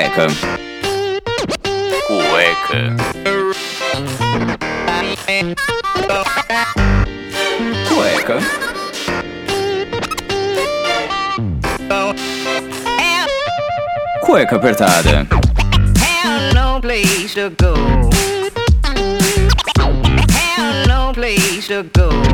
Cueca. Cueca. Cueca. Cueca apertada. Have no place to go. Have no place to go.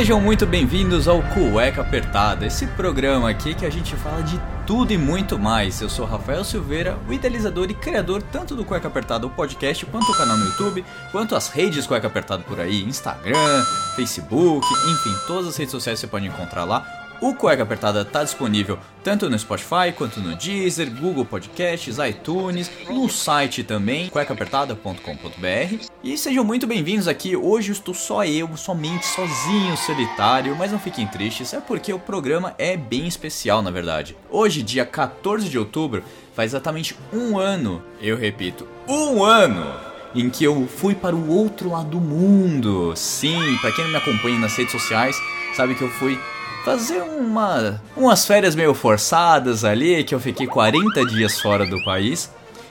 Sejam muito bem-vindos ao Cueca Apertada, esse programa aqui que a gente fala de tudo e muito mais. Eu sou Rafael Silveira, o idealizador e criador tanto do Cueca Apertada, o podcast, quanto o canal no YouTube, quanto as redes Cueca Apertada por aí, Instagram, Facebook, enfim, todas as redes sociais você pode encontrar lá. O Cueca Apertada está disponível tanto no Spotify quanto no Deezer, Google Podcasts, iTunes, no site também, cuecaapertada.com.br. E sejam muito bem-vindos aqui. Hoje estou só eu, somente sozinho, solitário, mas não fiquem tristes, é porque o programa é bem especial na verdade. Hoje, dia 14 de outubro, faz exatamente um ano, eu repito, um ano em que eu fui para o outro lado do mundo. Sim, para quem me acompanha nas redes sociais, sabe que eu fui fazer uma umas férias meio forçadas ali, que eu fiquei 40 dias fora do país,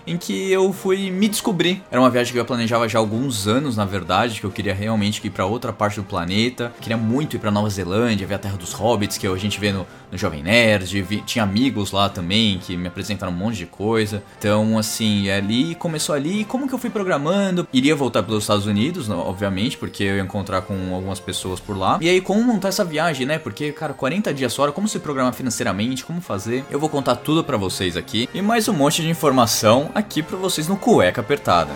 em que eu fui me descobrir. Era uma viagem que eu planejava já há alguns anos, na verdade, que eu queria realmente ir para outra parte do planeta. Queria muito ir para Nova Zelândia, ver a Terra dos Hobbits, que a gente vê no, no Jovem Nerd. Vi, tinha amigos lá também que me apresentaram um monte de coisa. Então, assim, ali começou ali. Como que eu fui programando? Iria voltar pelos Estados Unidos, obviamente, porque eu ia encontrar com algumas pessoas por lá. E aí, como montar essa viagem, né? Porque, cara, 40 dias fora, como se programar financeiramente, como fazer? Eu vou contar tudo para vocês aqui. E mais um monte de informação aqui para vocês no Cueca Apertada.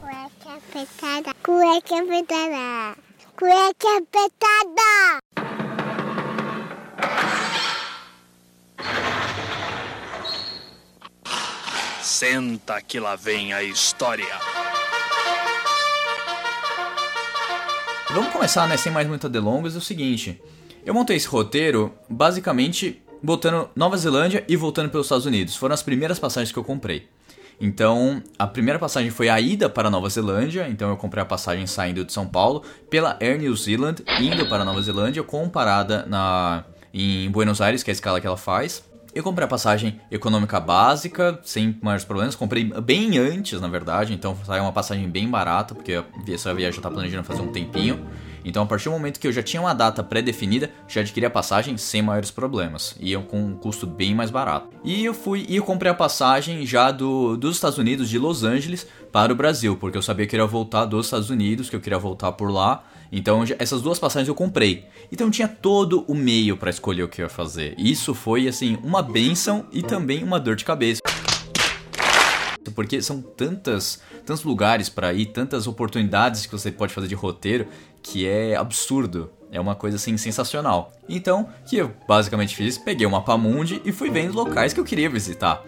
Cueca apertada. Cueca apertada. Cueca apertada. Senta que lá vem a história. Vamos começar, né, sem mais muitas delongas, é o seguinte. Eu montei esse roteiro basicamente botando Nova Zelândia e voltando pelos Estados Unidos. Foram as primeiras passagens que eu comprei. Então, a primeira passagem foi a ida para Nova Zelândia, então eu comprei a passagem saindo de São Paulo pela Air New Zealand, indo para Nova Zelândia, com parada na, em Buenos Aires, que é a escala que ela faz. Eu comprei a passagem econômica básica, sem maiores problemas. Comprei bem antes, na verdade, então saiu uma passagem bem barata, porque essa viagem eu tava planejando fazer um tempinho. Então, a partir do momento que eu já tinha uma data pré-definida, já adquiri a passagem sem maiores problemas. E eu com um custo bem mais barato. E eu fui e eu comprei a passagem já do, dos Estados Unidos, de Los Angeles, para o Brasil, porque eu sabia que eu ia voltar dos Estados Unidos, que eu queria voltar por lá. Então, essas duas passagens eu comprei. Então, tinha todo o meio para escolher o que eu ia fazer. Isso foi, assim, uma benção e também uma dor de cabeça. Porque são tantas, tantos lugares para ir, tantas oportunidades que você pode fazer de roteiro, que é absurdo. É uma coisa assim sensacional. Então, o que eu basicamente fiz? Peguei o mapa mundi e fui vendo locais que eu queria visitar.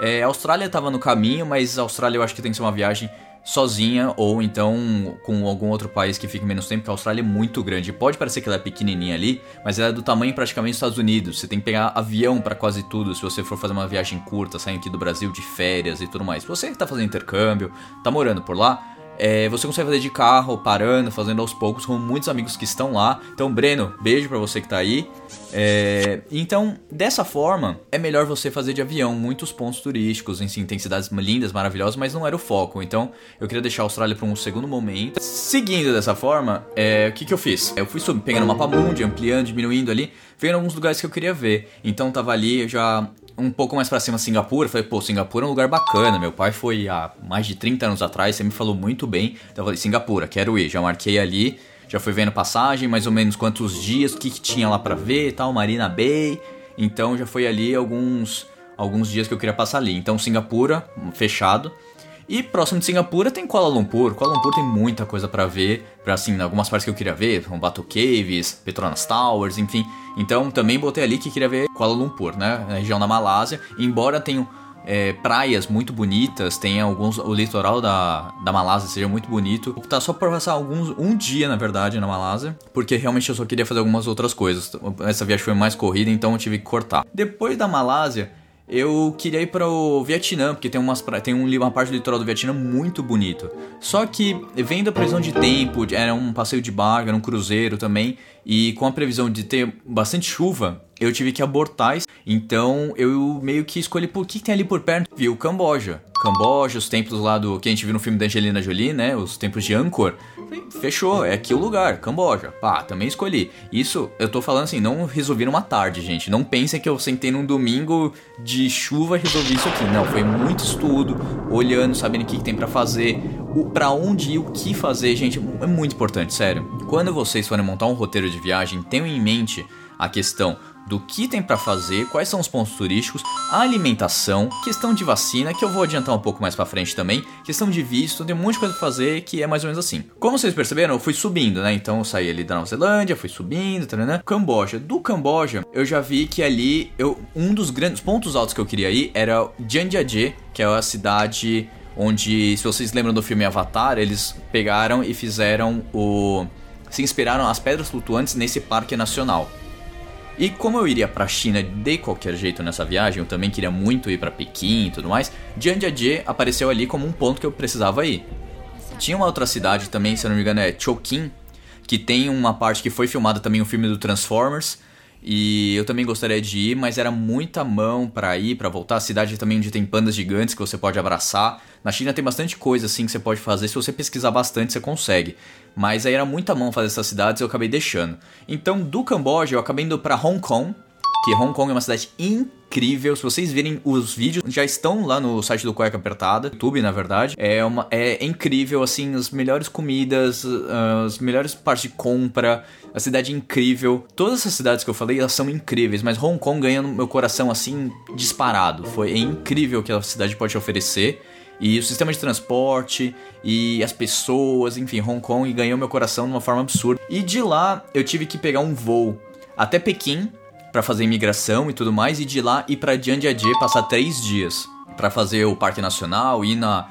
É, a Austrália estava no caminho, mas a Austrália eu acho que tem que ser uma viagem sozinha ou então com algum outro país que fique menos tempo, porque a Austrália é muito grande. Pode parecer que ela é pequenininha ali, mas ela é do tamanho praticamente dos Estados Unidos. Você tem que pegar avião para quase tudo se você for fazer uma viagem curta, sair aqui do Brasil de férias e tudo mais. Você que tá fazendo intercâmbio, tá morando por lá, é, você consegue fazer de carro, parando, fazendo aos poucos, com muitos amigos que estão lá. Então, Breno, beijo para você que tá aí. É, então, dessa forma, é melhor você fazer de avião muitos pontos turísticos, enfim, tem cidades lindas, maravilhosas, mas não era o foco. Então, eu queria deixar a Austrália para um segundo momento. Seguindo dessa forma, é, o que, que eu fiz? Eu fui subindo, pegando o mapa mundi, ampliando, diminuindo ali, vendo alguns lugares que eu queria ver. Então, tava ali, eu já um pouco mais pra cima Singapura, falei, pô, Singapura é um lugar bacana. Meu pai foi há mais de 30 anos atrás, você me falou muito bem. Então eu falei, Singapura, quero ir. Já marquei ali, já fui vendo passagem, mais ou menos quantos dias, o que, que tinha lá pra ver e tal, Marina Bay. Então já foi ali alguns, alguns dias que eu queria passar ali. Então Singapura, fechado. E próximo de Singapura tem Kuala Lumpur. Kuala Lumpur tem muita coisa para ver, para assim, algumas partes que eu queria ver, como Batu Caves, Petronas Towers, enfim. Então também botei ali que queria ver Kuala Lumpur, né, na região da Malásia. Embora tenha é, praias muito bonitas, tem alguns. O litoral da, da Malásia seja muito bonito. Vou optar só por passar alguns. um dia, na verdade, na Malásia, porque realmente eu só queria fazer algumas outras coisas. Essa viagem foi mais corrida, então eu tive que cortar. Depois da Malásia, eu queria ir para o Vietnã, porque tem, umas, tem um, uma parte do litoral do Vietnã muito bonito. Só que, vendo a previsão de tempo, era um passeio de barco, era um cruzeiro também, e com a previsão de ter bastante chuva, eu tive que abortar. Então, eu meio que escolhi por que tem ali por perto. Vi o Camboja. Camboja, os templos lá do que a gente viu no filme da Angelina Jolie, né? Os templos de Angkor. Fechou, é aqui o lugar, Camboja. Pá, também escolhi. Isso, eu tô falando assim, não resolvi numa tarde, gente. Não pensem que eu sentei num domingo de chuva e resolvi isso aqui. Não, foi muito estudo, olhando, sabendo o que, que tem pra fazer, o para onde ir, o que fazer, gente. É muito importante, sério. Quando vocês forem montar um roteiro de viagem, tenham em mente a questão do que tem pra fazer, quais são os pontos turísticos, a alimentação, questão de vacina, que eu vou adiantar um pouco mais pra frente também, questão de visto, tem um monte de coisa pra fazer que é mais ou menos assim. Como vocês perceberam, eu fui subindo, né? Então eu saí ali da Nova Zelândia, fui subindo, né? Camboja. Do Camboja, eu já vi que ali eu um dos grandes pontos altos que eu queria ir era Jandiaje, que é a cidade onde, se vocês lembram do filme Avatar, eles pegaram e fizeram o se inspiraram as pedras flutuantes nesse parque nacional. E como eu iria pra China de qualquer jeito nessa viagem, eu também queria muito ir pra Pequim e tudo mais, Jianjiajie apareceu ali como um ponto que eu precisava ir. Tinha uma outra cidade também, se eu não me engano é Chokin, que tem uma parte que foi filmada também um filme do Transformers, e eu também gostaria de ir, mas era muita mão pra ir, pra voltar. A cidade também onde tem pandas gigantes que você pode abraçar. Na China tem bastante coisa assim que você pode fazer, se você pesquisar bastante você consegue. Mas aí era muita mão fazer essas cidades e eu acabei deixando. Então do Camboja eu acabei indo pra Hong Kong, que Hong Kong é uma cidade incrível. Se vocês virem os vídeos, já estão lá no site do Cueca Apertada, YouTube, na verdade. É uma é incrível assim, as melhores comidas, ah, as melhores partes de compra, a cidade é incrível. Todas essas cidades que eu falei, elas são incríveis, mas Hong Kong ganha no meu coração assim disparado. Foi incrível o que a cidade pode oferecer. E o sistema de transporte e as pessoas, enfim, Hong Kong ganhou meu coração de uma forma absurda. E de lá eu tive que pegar um voo até Pequim para fazer imigração e tudo mais, e de lá ir para Jianjiajie passar três dias para fazer o Parque Nacional, ir na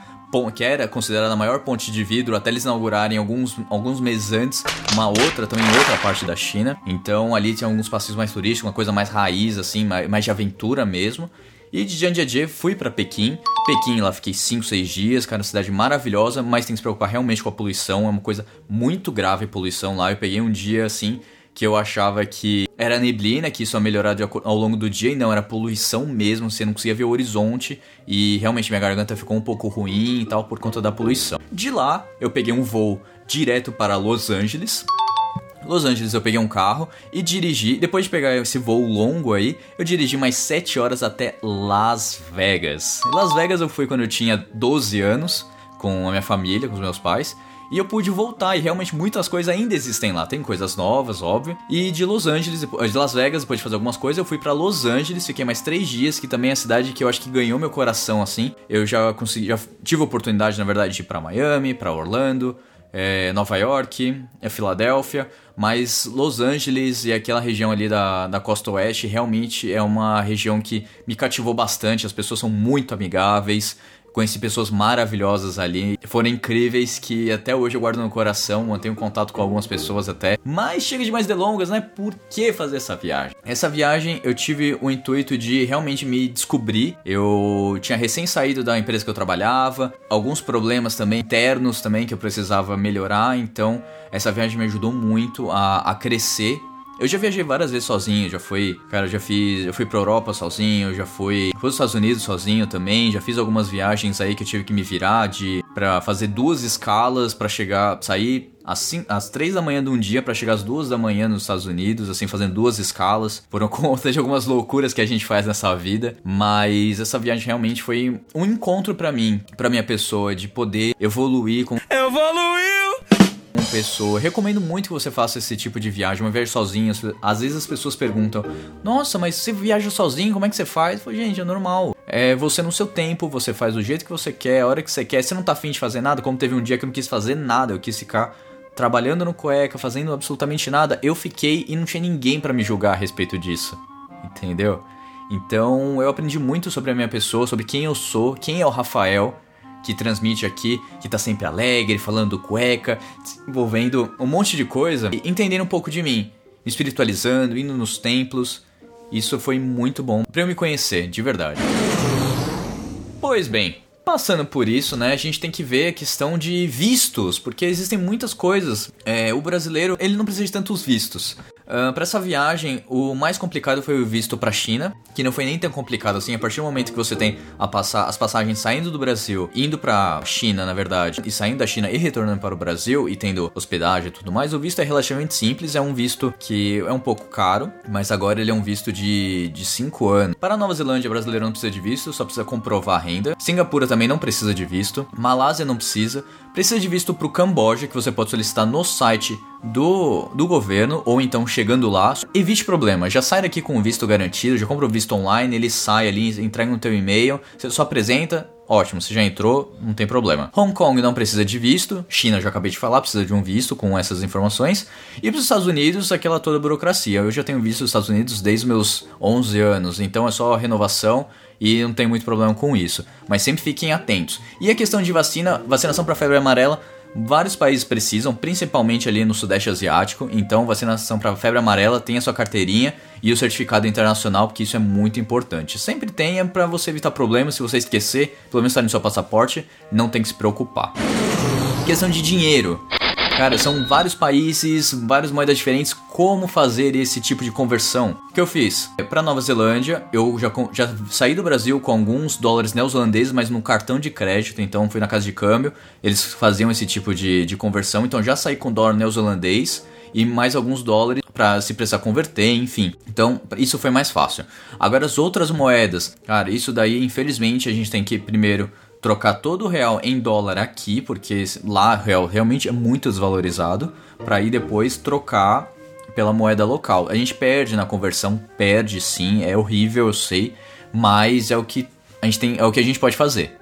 que era considerada a maior ponte de vidro até eles inaugurarem alguns, alguns meses antes uma outra também em outra parte da China. Então ali tinha alguns passeios mais turísticos, uma coisa mais raiz assim, mais, mais de aventura mesmo. E de Jianjiajie fui pra Pequim. Pequim lá fiquei 5, 6 dias, cara, uma cidade maravilhosa, mas tem que se preocupar realmente com a poluição, é uma coisa muito grave a poluição lá. Eu peguei um dia assim que eu achava que era neblina, que isso ia melhorar ao longo do dia, e não, era poluição mesmo, você não conseguia ver o horizonte, e realmente minha garganta ficou um pouco ruim e tal por conta da poluição. De lá, eu peguei um voo direto para Los Angeles, Los Angeles eu peguei um carro e dirigi, depois de pegar esse voo longo aí, eu dirigi mais 7 horas até Las Vegas. Las Vegas eu fui quando eu tinha 12 anos, com a minha família, com os meus pais. E eu pude voltar e realmente muitas coisas ainda existem lá. Tem coisas novas, óbvio. E de Los Angeles, de Las Vegas, depois de fazer algumas coisas, eu fui pra Los Angeles, fiquei mais três dias, que também é a cidade que eu acho que ganhou meu coração assim. Eu já consegui, já tive oportunidade, na verdade, de ir pra Miami, pra Orlando, é, Nova York, é Filadélfia, mas Los Angeles e aquela região ali da, da costa oeste realmente é uma região que me cativou bastante. As pessoas são muito amigáveis. Conheci pessoas maravilhosas ali, foram incríveis que até hoje eu guardo no coração, mantenho contato com algumas pessoas até. Mas chega de mais delongas, né? Por que fazer essa viagem? Essa viagem eu tive o intuito de realmente me descobrir. Eu tinha recém saído da empresa que eu trabalhava, alguns problemas também internos também que eu precisava melhorar, então essa viagem me ajudou muito a, a crescer eu já viajei várias vezes sozinho, já fui, cara, já fiz, já fui pra Europa sozinho, já fui, pros Estados Unidos sozinho também, já fiz algumas viagens aí que eu tive que me virar de para fazer duas escalas pra chegar, sair às, três da manhã de um dia pra chegar às duas da manhã nos Estados Unidos, assim, fazendo duas escalas, por conta de algumas loucuras que a gente faz nessa vida, mas essa viagem realmente foi um encontro pra mim, pra minha pessoa, de poder evoluir com com pessoa. Recomendo muito que você faça esse tipo de viagem, uma viagem sozinho. As- Às vezes as pessoas perguntam: Nossa, mas você viaja sozinho, como é que você faz? Eu falo, gente, é normal. É você no seu tempo, você faz do jeito que você quer, a hora que você quer. Você não tá afim de fazer nada, como teve um dia que eu não quis fazer nada, eu quis ficar trabalhando no cueca, fazendo absolutamente nada. Eu fiquei e não tinha ninguém pra me julgar a respeito disso. Entendeu? Então eu aprendi muito sobre a minha pessoa, sobre quem eu sou, quem é o Rafael, que transmite aqui, que tá sempre alegre, falando cueca, desenvolvendo um monte de coisa, e entendendo um pouco de mim, me espiritualizando, indo nos templos. Isso foi muito bom para eu me conhecer, de verdade. Pois bem, passando por isso, né, a gente tem que ver a questão de vistos, porque existem muitas coisas. É, o brasileiro, ele não precisa de tantos vistos. Uh, para essa viagem, o mais complicado foi o visto para China, que não foi nem tão complicado assim. A partir do momento que você tem passa as passagens saindo do Brasil, indo para China, na verdade, e saindo da China e retornando para o Brasil e tendo hospedagem e tudo mais, o visto é relativamente simples. É um visto que é um pouco caro, mas agora ele é um visto de 5 anos. Para a Nova Zelândia, brasileiro não precisa de visto, só precisa comprovar a renda. Singapura também não precisa de visto. Malásia não precisa. Precisa de visto para o Camboja, que você pode solicitar no site do, do governo, ou então chegando lá. Evite problemas, já sai daqui com o visto garantido, já compra o visto online, ele sai ali, entrega no teu e-mail, você só apresenta, ótimo, você já entrou, não tem problema. Hong Kong não precisa de visto, China já acabei de falar, precisa de um visto com essas informações. E para os Estados Unidos, aquela toda burocracia. Eu já tenho visto os Estados Unidos desde os meus 11 anos, então é só renovação e não tem muito problema com isso. Mas sempre fiquem atentos. E a questão de vacina, vacinação para febre amarela, vários países precisam, principalmente ali no Sudeste Asiático. Então, vacinação para febre amarela, tenha sua carteirinha e o certificado internacional, porque isso é muito importante. Sempre tenha para você evitar problemas, se você esquecer, pelo menos está no seu passaporte, não tem que se preocupar. Questão de dinheiro. Cara, são vários países, várias moedas diferentes. Como fazer esse tipo de conversão? O que eu fiz? É, Para Nova Zelândia, eu já, já saí do Brasil com alguns dólares neozelandeses, mas no cartão de crédito. Então fui na casa de câmbio, eles faziam esse tipo de, de conversão. Então já saí com dólar neozelandês e mais alguns dólares para se precisar converter, enfim. Então, isso foi mais fácil. Agora as outras moedas, cara, isso daí infelizmente a gente tem que primeiro trocar todo o real em dólar aqui, porque lá o real realmente é muito desvalorizado, para aí depois trocar pela moeda local. A gente perde na conversão, perde sim, é horrível, eu sei, mas é o que a gente tem, é o que a gente pode fazer.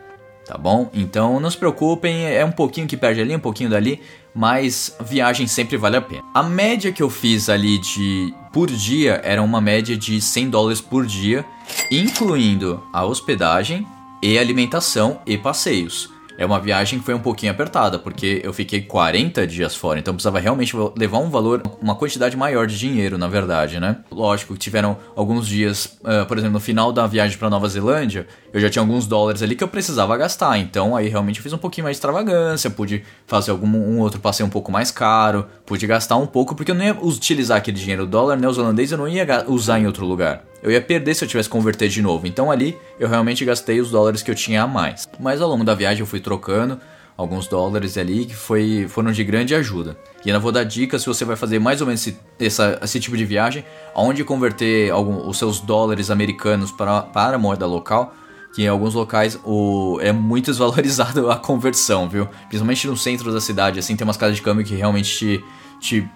Tá bom? Então não se preocupem, é um pouquinho que perde ali, um pouquinho dali, mas viagem sempre vale a pena. A média que eu fiz ali de por dia era uma média de 100 dólares por dia, incluindo a hospedagem, e alimentação e passeios. É uma viagem que foi um pouquinho apertada, porque eu fiquei 40 dias fora, então precisava realmente levar um valor, uma quantidade maior de dinheiro, na verdade, né? Lógico que tiveram alguns dias, uh, por exemplo, no final da viagem para Nova Zelândia, eu já tinha alguns dólares ali que eu precisava gastar, então aí realmente eu fiz um pouquinho mais de extravagância, pude fazer algum um outro passeio um pouco mais caro, pude gastar um pouco, porque eu não ia utilizar aquele dinheiro, o dólar neozelandês eu não ia usar em outro lugar. Eu ia perder se eu tivesse converter de novo. Então ali eu realmente gastei os dólares que eu tinha a mais. Mas ao longo da viagem eu fui trocando alguns dólares ali que foi, foram de grande ajuda. E ainda vou dar dicas se você vai fazer mais ou menos esse, essa, esse tipo de viagem, aonde converter algum, os seus dólares americanos para, para a moeda local, que em alguns locais o, é muito desvalorizado a conversão, viu? Principalmente no centro da cidade, assim, tem umas casas de câmbio que realmente te, te,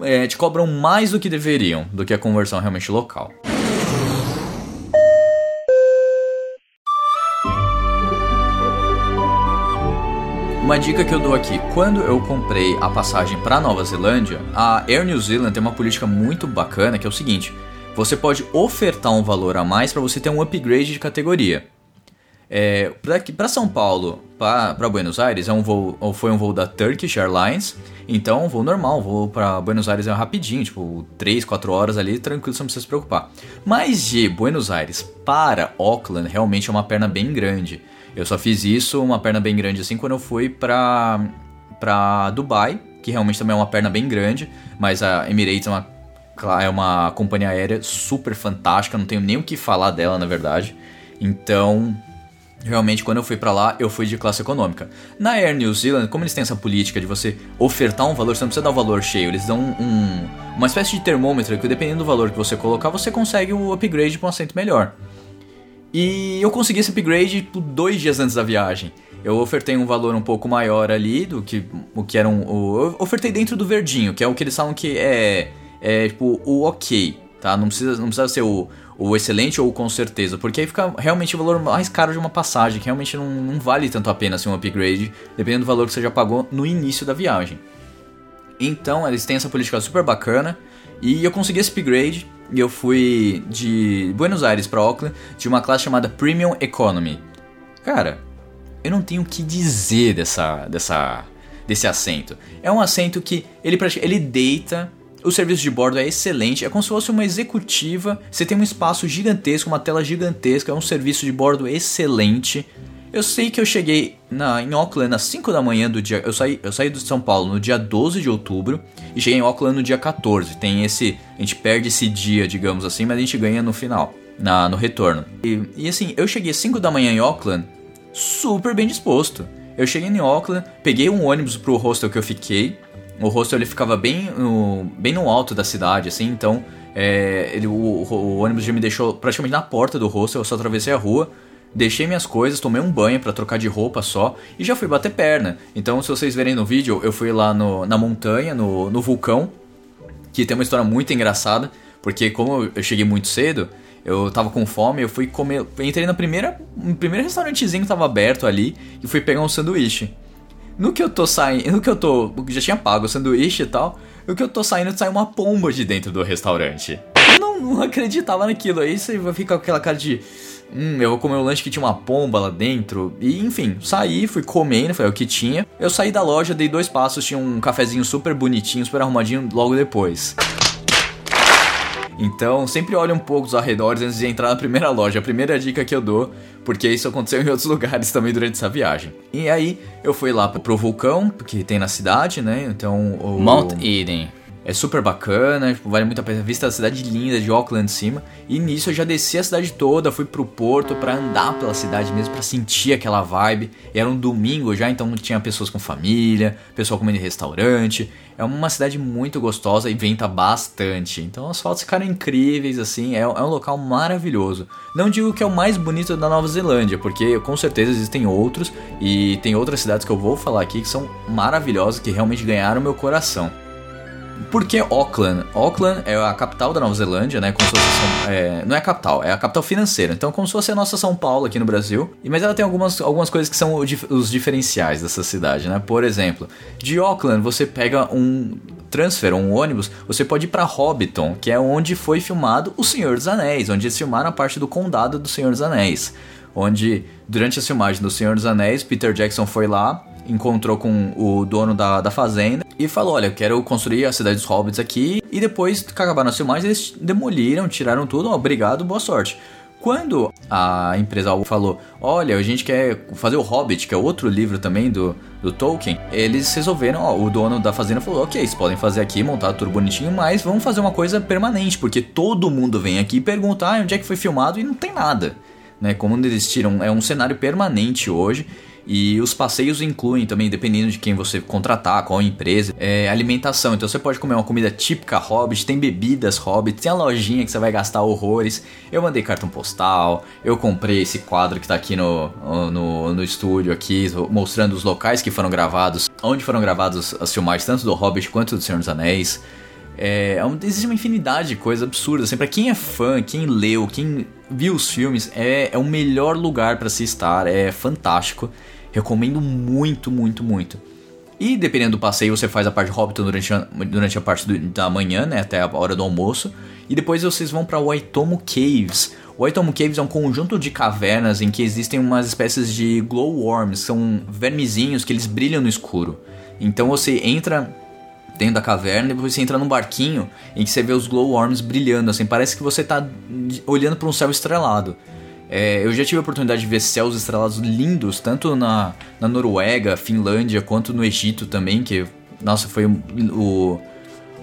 é, te cobram mais do que deveriam, do que a conversão realmente local. Uma dica que eu dou aqui, quando eu comprei a passagem para Nova Zelândia, a Air New Zealand tem uma política muito bacana que é o seguinte: você pode ofertar um valor a mais para você ter um upgrade de categoria. É, para São Paulo, para Buenos Aires, é um voo, foi um voo da Turkish Airlines, então voo normal, voo para Buenos Aires é rapidinho, tipo 3, 4 horas ali, tranquilo, você não precisa se preocupar. Mas de Buenos Aires para Auckland realmente é uma perna bem grande. Eu só fiz isso, uma perna bem grande assim, quando eu fui pra, pra Dubai, que realmente também é uma perna bem grande, mas a Emirates é uma, é uma companhia aérea super fantástica, não tenho nem o que falar dela na verdade. Então, Realmente, quando eu fui para lá, eu fui de classe econômica. Na Air New Zealand, como eles têm essa política de você ofertar um valor, você não precisa dar um valor cheio, eles dão um, uma espécie de termômetro que, dependendo do valor que você colocar, você consegue o upgrade para um assento melhor. E eu consegui esse upgrade tipo, dois dias antes da viagem. Eu ofertei um valor um pouco maior ali do que o que era um. O, eu ofertei dentro do verdinho, que é o que eles falam que é, é tipo o ok, tá? Não precisa, não precisa ser o, o excelente ou com certeza, porque aí fica realmente o valor mais caro de uma passagem, que realmente não, não vale tanto a pena assim, um upgrade, dependendo do valor que você já pagou no início da viagem. Então eles têm essa política super bacana e eu consegui esse upgrade e eu fui de Buenos Aires para Auckland de uma classe chamada Premium Economy. Cara, eu não tenho o que dizer dessa, dessa, desse assento. É um assento que ele, ele deita, o serviço de bordo é excelente, é como se fosse uma executiva. Você tem um espaço gigantesco, uma tela gigantesca, é um serviço de bordo excelente. Eu sei que eu cheguei na, em Auckland às 5 da manhã do dia. Eu saí, eu saí de São Paulo no dia 12 de outubro e cheguei em Auckland no dia 14. Tem esse. A gente perde esse dia, digamos assim, mas a gente ganha no final, na, no retorno. E, e assim, eu cheguei às 5 da manhã em Auckland super bem disposto. Eu cheguei em Auckland, peguei um ônibus pro hostel que eu fiquei. O hostel ele ficava bem no, bem no alto da cidade, assim, então é, ele, o, o, ônibus já me deixou praticamente na porta do hostel, eu só atravessei a rua deixei minhas coisas, tomei um banho para trocar de roupa só e já fui bater perna. Então, se vocês verem no vídeo, eu fui lá no, na montanha, no, no vulcão, que tem uma história muito engraçada, porque como eu cheguei muito cedo, eu tava com fome, eu fui comer, entrei na primeira, no primeiro restaurantezinho que tava aberto ali e fui pegar um sanduíche. No que eu tô saindo, no que eu tô, já tinha pago o sanduíche e tal, no que eu tô saindo, sai uma pomba de dentro do restaurante. Eu não, não acreditava naquilo, aí você fica com aquela cara de Hum, eu vou comer um lanche que tinha uma pomba lá dentro. E enfim, saí, fui comendo, foi o que tinha. Eu saí da loja, dei dois passos, tinha um cafezinho super bonitinho, super arrumadinho logo depois. Então, sempre olhe um pouco os arredores antes de entrar na primeira loja. A primeira dica que eu dou, porque isso aconteceu em outros lugares também durante essa viagem. E aí, eu fui lá pro vulcão, que tem na cidade, né? Então, o... Mount Eden. É super bacana, tipo, vale muito a pena. Vista da cidade linda de Auckland de cima. E nisso eu já desci a cidade toda, fui pro porto para andar pela cidade mesmo, para sentir aquela vibe. E era um domingo já, então tinha pessoas com família, pessoal comendo em restaurante. É uma cidade muito gostosa e venta bastante. Então as fotos ficaram incríveis, assim, é, é um local maravilhoso. Não digo que é o mais bonito da Nova Zelândia, porque com certeza existem outros. E tem outras cidades que eu vou falar aqui que são maravilhosas, que realmente ganharam meu coração. Por que Auckland? Auckland é a capital da Nova Zelândia, né? Como se fosse, é, não é a capital, é a capital financeira. Então, como se fosse a nossa São Paulo aqui no Brasil. Mas ela tem algumas, algumas coisas que são os diferenciais dessa cidade, né? Por exemplo, de Auckland você pega um transfer, um ônibus, você pode ir para Hobbiton, que é onde foi filmado O Senhor dos Anéis, onde eles filmaram a parte do condado do Senhor dos Anéis. Onde, durante a filmagem do Senhor dos Anéis, Peter Jackson foi lá encontrou com o dono da, da fazenda e falou: Olha, eu quero construir a cidade dos hobbits aqui. E depois que acabaram as filmagens, eles demoliram, tiraram tudo. Obrigado, boa sorte. Quando a empresa falou: Olha, a gente quer fazer o Hobbit, que é outro livro também do, do Tolkien, eles resolveram, ó, o dono da fazenda falou: Ok, vocês podem fazer aqui, montar tudo bonitinho, mas vamos fazer uma coisa permanente, porque todo mundo vem aqui e pergunta ah, onde é que foi filmado e não tem nada. Né? Como eles tiram, é um cenário permanente hoje e os passeios incluem também, dependendo de quem você contratar, qual empresa, é, alimentação. Então você pode comer uma comida típica Hobbit, tem bebidas Hobbit, tem a lojinha que você vai gastar horrores. Eu mandei cartão postal, eu comprei esse quadro que tá aqui no, no, no estúdio aqui, mostrando os locais que foram gravados, onde foram gravados as filmagens, tanto do Hobbit quanto do Senhor dos Anéis. É, é existe uma infinidade de coisas absurdas. Assim, para quem é fã, quem leu, quem viu os filmes, é, é o melhor lugar para se estar. É fantástico. Recomendo muito, muito, muito. E dependendo do passeio, você faz a parte de Hobbiton durante a, durante a parte do, da manhã, né, até a hora do almoço. E depois vocês vão para Waitomo Caves. Waitomo Caves é um conjunto de cavernas em que existem umas espécies de glowworms, são vermezinhos que eles brilham no escuro. Então você entra dentro da caverna e depois você entra num barquinho em que você vê os glowworms brilhando, assim, parece que você está olhando para um céu estrelado. É, eu já tive a oportunidade de ver céus estrelados lindos, tanto na, na Noruega, Finlândia, quanto no Egito também, que, nossa, foi o,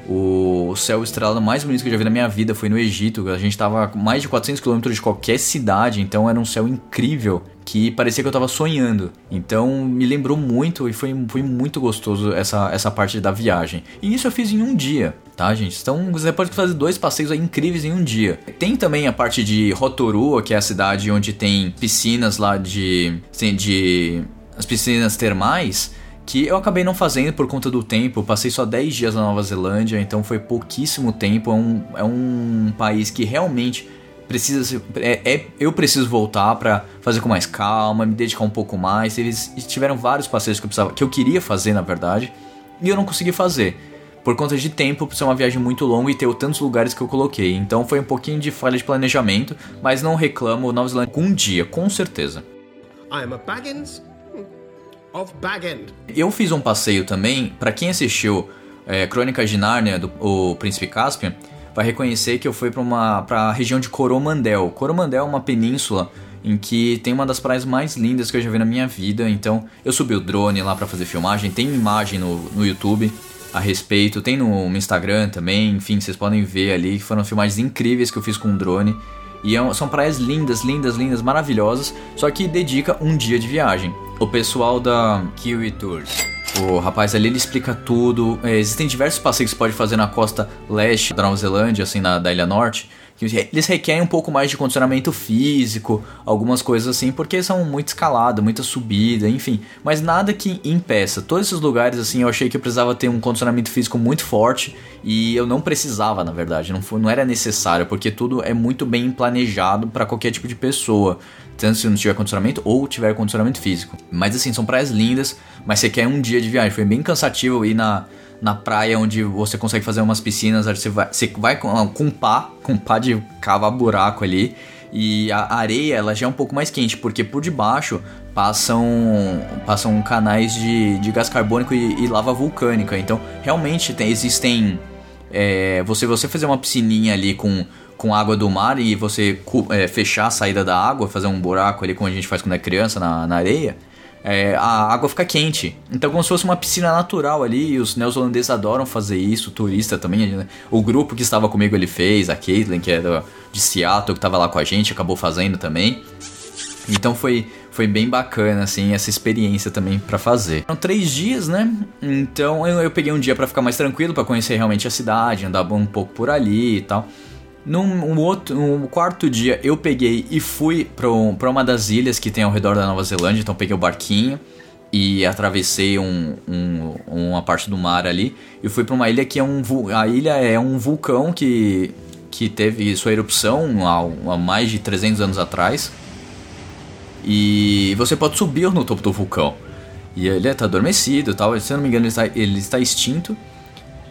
o, céu estrelado mais bonito que eu já vi na minha vida foi no Egito. A gente estava mais de 400 km de qualquer cidade, então era um céu incrível que parecia que eu estava sonhando. Então me lembrou muito e foi, foi muito gostoso essa, essa parte da viagem. E isso eu fiz em um dia, tá, gente? Então você pode fazer dois passeios incríveis em um dia. Tem também a parte de Rotorua, que é a cidade onde tem piscinas lá de. Assim, de as piscinas termais que eu acabei não fazendo por conta do tempo. Eu passei só 10 dias na Nova Zelândia, então foi pouquíssimo tempo. É um, é um país que realmente precisa é, é, eu preciso voltar para fazer com mais calma, me dedicar um pouco mais. Eles tiveram vários passeios que eu precisava, que eu queria fazer na verdade, e eu não consegui fazer por conta de tempo, por ser uma viagem muito longa e ter tantos lugares que eu coloquei. Então foi um pouquinho de falha de planejamento, mas não reclamo Nova Zelândia com um dia, com certeza. I am a Baggins of Bagend. Eu fiz um passeio também, pra quem assistiu é, Crônicas de Nárnia, do o Príncipe Caspian, vai reconhecer que eu fui pra uma pra região de Coromandel. Coromandel é uma península em que tem uma das praias mais lindas que eu já vi na minha vida. Então eu subi o drone lá pra fazer filmagem, tem imagem no, no YouTube a respeito, tem no Instagram também, enfim, vocês podem ver ali foram filmagens incríveis que eu fiz com um drone. E é são praias lindas, lindas, lindas, maravilhosas, só que dedica um dia de viagem. O pessoal da Kiwi Tours, o rapaz ali ele explica tudo. É, existem diversos passeios que você pode fazer na costa leste da Nova Zelândia, assim, na, da Ilha Norte. Que Eles requerem um pouco mais de condicionamento físico, algumas coisas assim, porque são muito escalada, muita subida, enfim. Mas nada que impeça. Todos esses lugares, assim, eu achei que eu precisava ter um condicionamento físico muito forte e eu não precisava, na verdade. Não, foi, não era necessário, porque tudo é muito bem planejado para qualquer tipo de pessoa. Tanto se não tiver condicionamento ou tiver condicionamento físico. Mas assim, são praias lindas, mas você quer um dia de viagem. Foi bem cansativo ir na, na praia onde você consegue fazer umas piscinas, aí você vai, você vai com, com pá, com pá de cavar buraco ali. E a areia ela já é um pouco mais quente, porque por debaixo passam, passam canais de, de gás carbônico e, e lava vulcânica. Então realmente tem, existem. é, você, você fazer uma piscininha ali com, com água do mar e você é, fechar a saída da água, fazer um buraco ali como a gente faz quando é criança na, na areia, é, a água fica quente. Então, como se fosse uma piscina natural ali, e os neozelandeses adoram fazer isso, turista também. né? O grupo que estava comigo ele fez, a Caitlin, que é do- de Seattle, que estava lá com a gente, acabou fazendo também. Então foi, foi bem bacana, assim, essa experiência também pra fazer. Foram três dias, né? Então eu, eu peguei um dia pra ficar mais tranquilo, pra conhecer realmente a cidade, andar um pouco por ali e tal. Num um outro, no quarto dia eu peguei e fui pra, um- uma das ilhas que tem ao redor da Nova Zelândia, então peguei o barquinho e atravessei um, um- uma parte do mar ali e fui pra uma ilha que é um a ilha é um vulcão que que teve sua erupção há, há mais de 300 anos atrás e você pode subir no topo do vulcão. E ele está adormecido tal. Se eu não me engano, ele está, ele está extinto.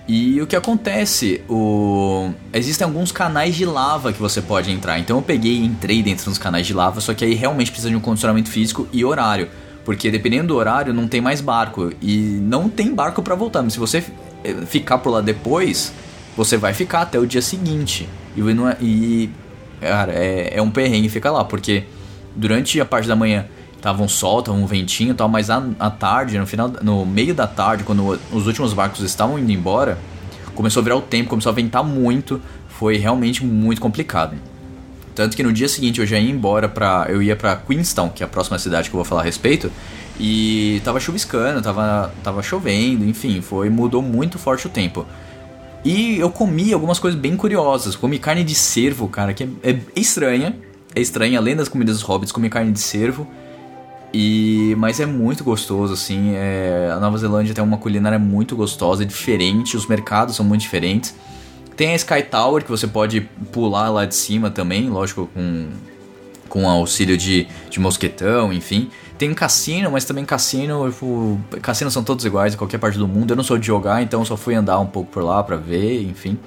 E o que acontece? O... Existem alguns canais de lava que você pode entrar. Então eu peguei e entrei dentro dos canais de lava, só que aí realmente precisa de um condicionamento físico e horário. Porque dependendo do horário, não tem mais barco. E não tem barco para voltar. Mas se você eh, ficar por lá depois, você vai ficar até o dia seguinte. E, não é- e cara, é, é um perrengue ficar lá, porque durante a parte da manhã tava um sol, tava um ventinho e tal, mas à, à tarde, no final, no meio da tarde, quando os últimos barcos estavam indo embora, começou a virar o tempo, começou a ventar muito, foi realmente muito complicado. Tanto que no dia seguinte eu já ia embora pra. Eu ia pra Queenstown, que é a próxima cidade que eu vou falar a respeito. E tava chuviscando, tava, tava chovendo, enfim, foi. Mudou muito forte o tempo. E eu comi algumas coisas bem curiosas. Comi carne de cervo, cara, que é, é estranha. É estranha, além das comidas dos hobbits, comi carne de cervo. E, mas é muito gostoso, assim. é- a Nova Zelândia tem uma culinária muito gostosa, é diferente, os mercados são muito diferentes. Tem a Sky Tower que você pode pular lá de cima também, lógico, com, com auxílio de, de mosquetão, enfim. Tem um cassino, mas também cassino, tipo, cassinos são todos iguais em qualquer parte do mundo. Eu não sou de jogar, então só fui andar um pouco por lá pra ver, enfim.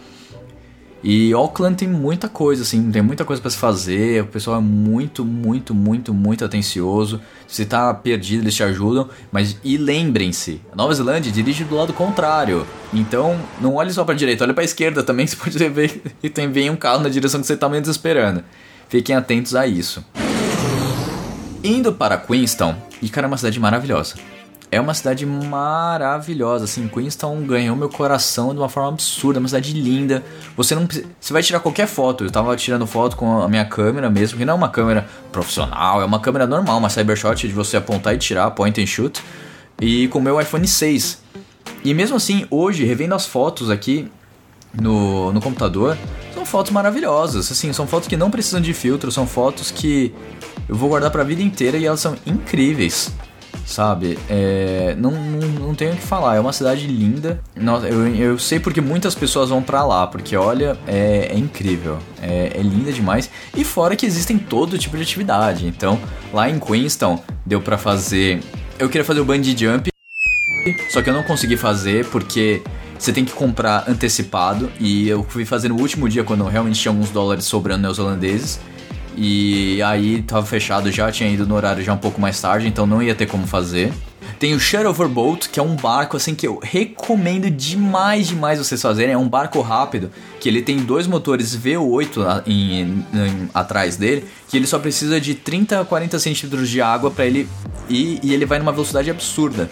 E Auckland tem muita coisa, assim, tem muita coisa pra se fazer. O pessoal é muito, muito, muito, muito atencioso. Se tá perdido, eles te ajudam. Mas e lembrem-se, Nova Zelândia dirige do lado contrário. Então, não olhe só pra direita, olhe pra esquerda também. Você pode ver que tem vem um carro na direção que você tá menos esperando. Fiquem atentos a isso. Indo para Queenstown, e cara, é uma cidade maravilhosa. É uma cidade maravilhosa, assim, Queenstown ganhou meu coração de uma forma absurda, é uma cidade linda. Você não você vai tirar qualquer foto. Eu tava tirando foto com a minha câmera mesmo, que não é uma câmera profissional, é uma câmera normal, uma cybershot de você apontar e tirar, point and shoot, e com o meu iPhone 6. E mesmo assim, hoje, revendo as fotos aqui no, no computador, são fotos maravilhosas. Assim, são fotos que não precisam de filtro, são fotos que eu vou guardar pra vida inteira e elas são incríveis. Sabe? É, não, não, não tenho o que falar, é uma cidade linda. Eu, eu sei porque muitas pessoas vão pra lá, porque olha, é, é incrível, é, é linda demais. E fora que existem todo tipo de atividade. Então, lá em Queenstown, deu pra fazer. Eu queria fazer o bungee jump, só que eu não consegui fazer porque você tem que comprar antecipado. E eu fui fazer no último dia, quando realmente tinha alguns dólares sobrando neozelandeses. E aí tava fechado já, tinha ido no horário já um pouco mais tarde, então não ia ter como fazer. Tem o Shutover Boat, que é um barco assim que eu recomendo demais, demais vocês fazerem. É um barco rápido, que ele tem dois motores V8 a- em- em- atrás dele, que ele só precisa de 30 a 40 centímetros de água para ele ir e ele vai numa velocidade absurda.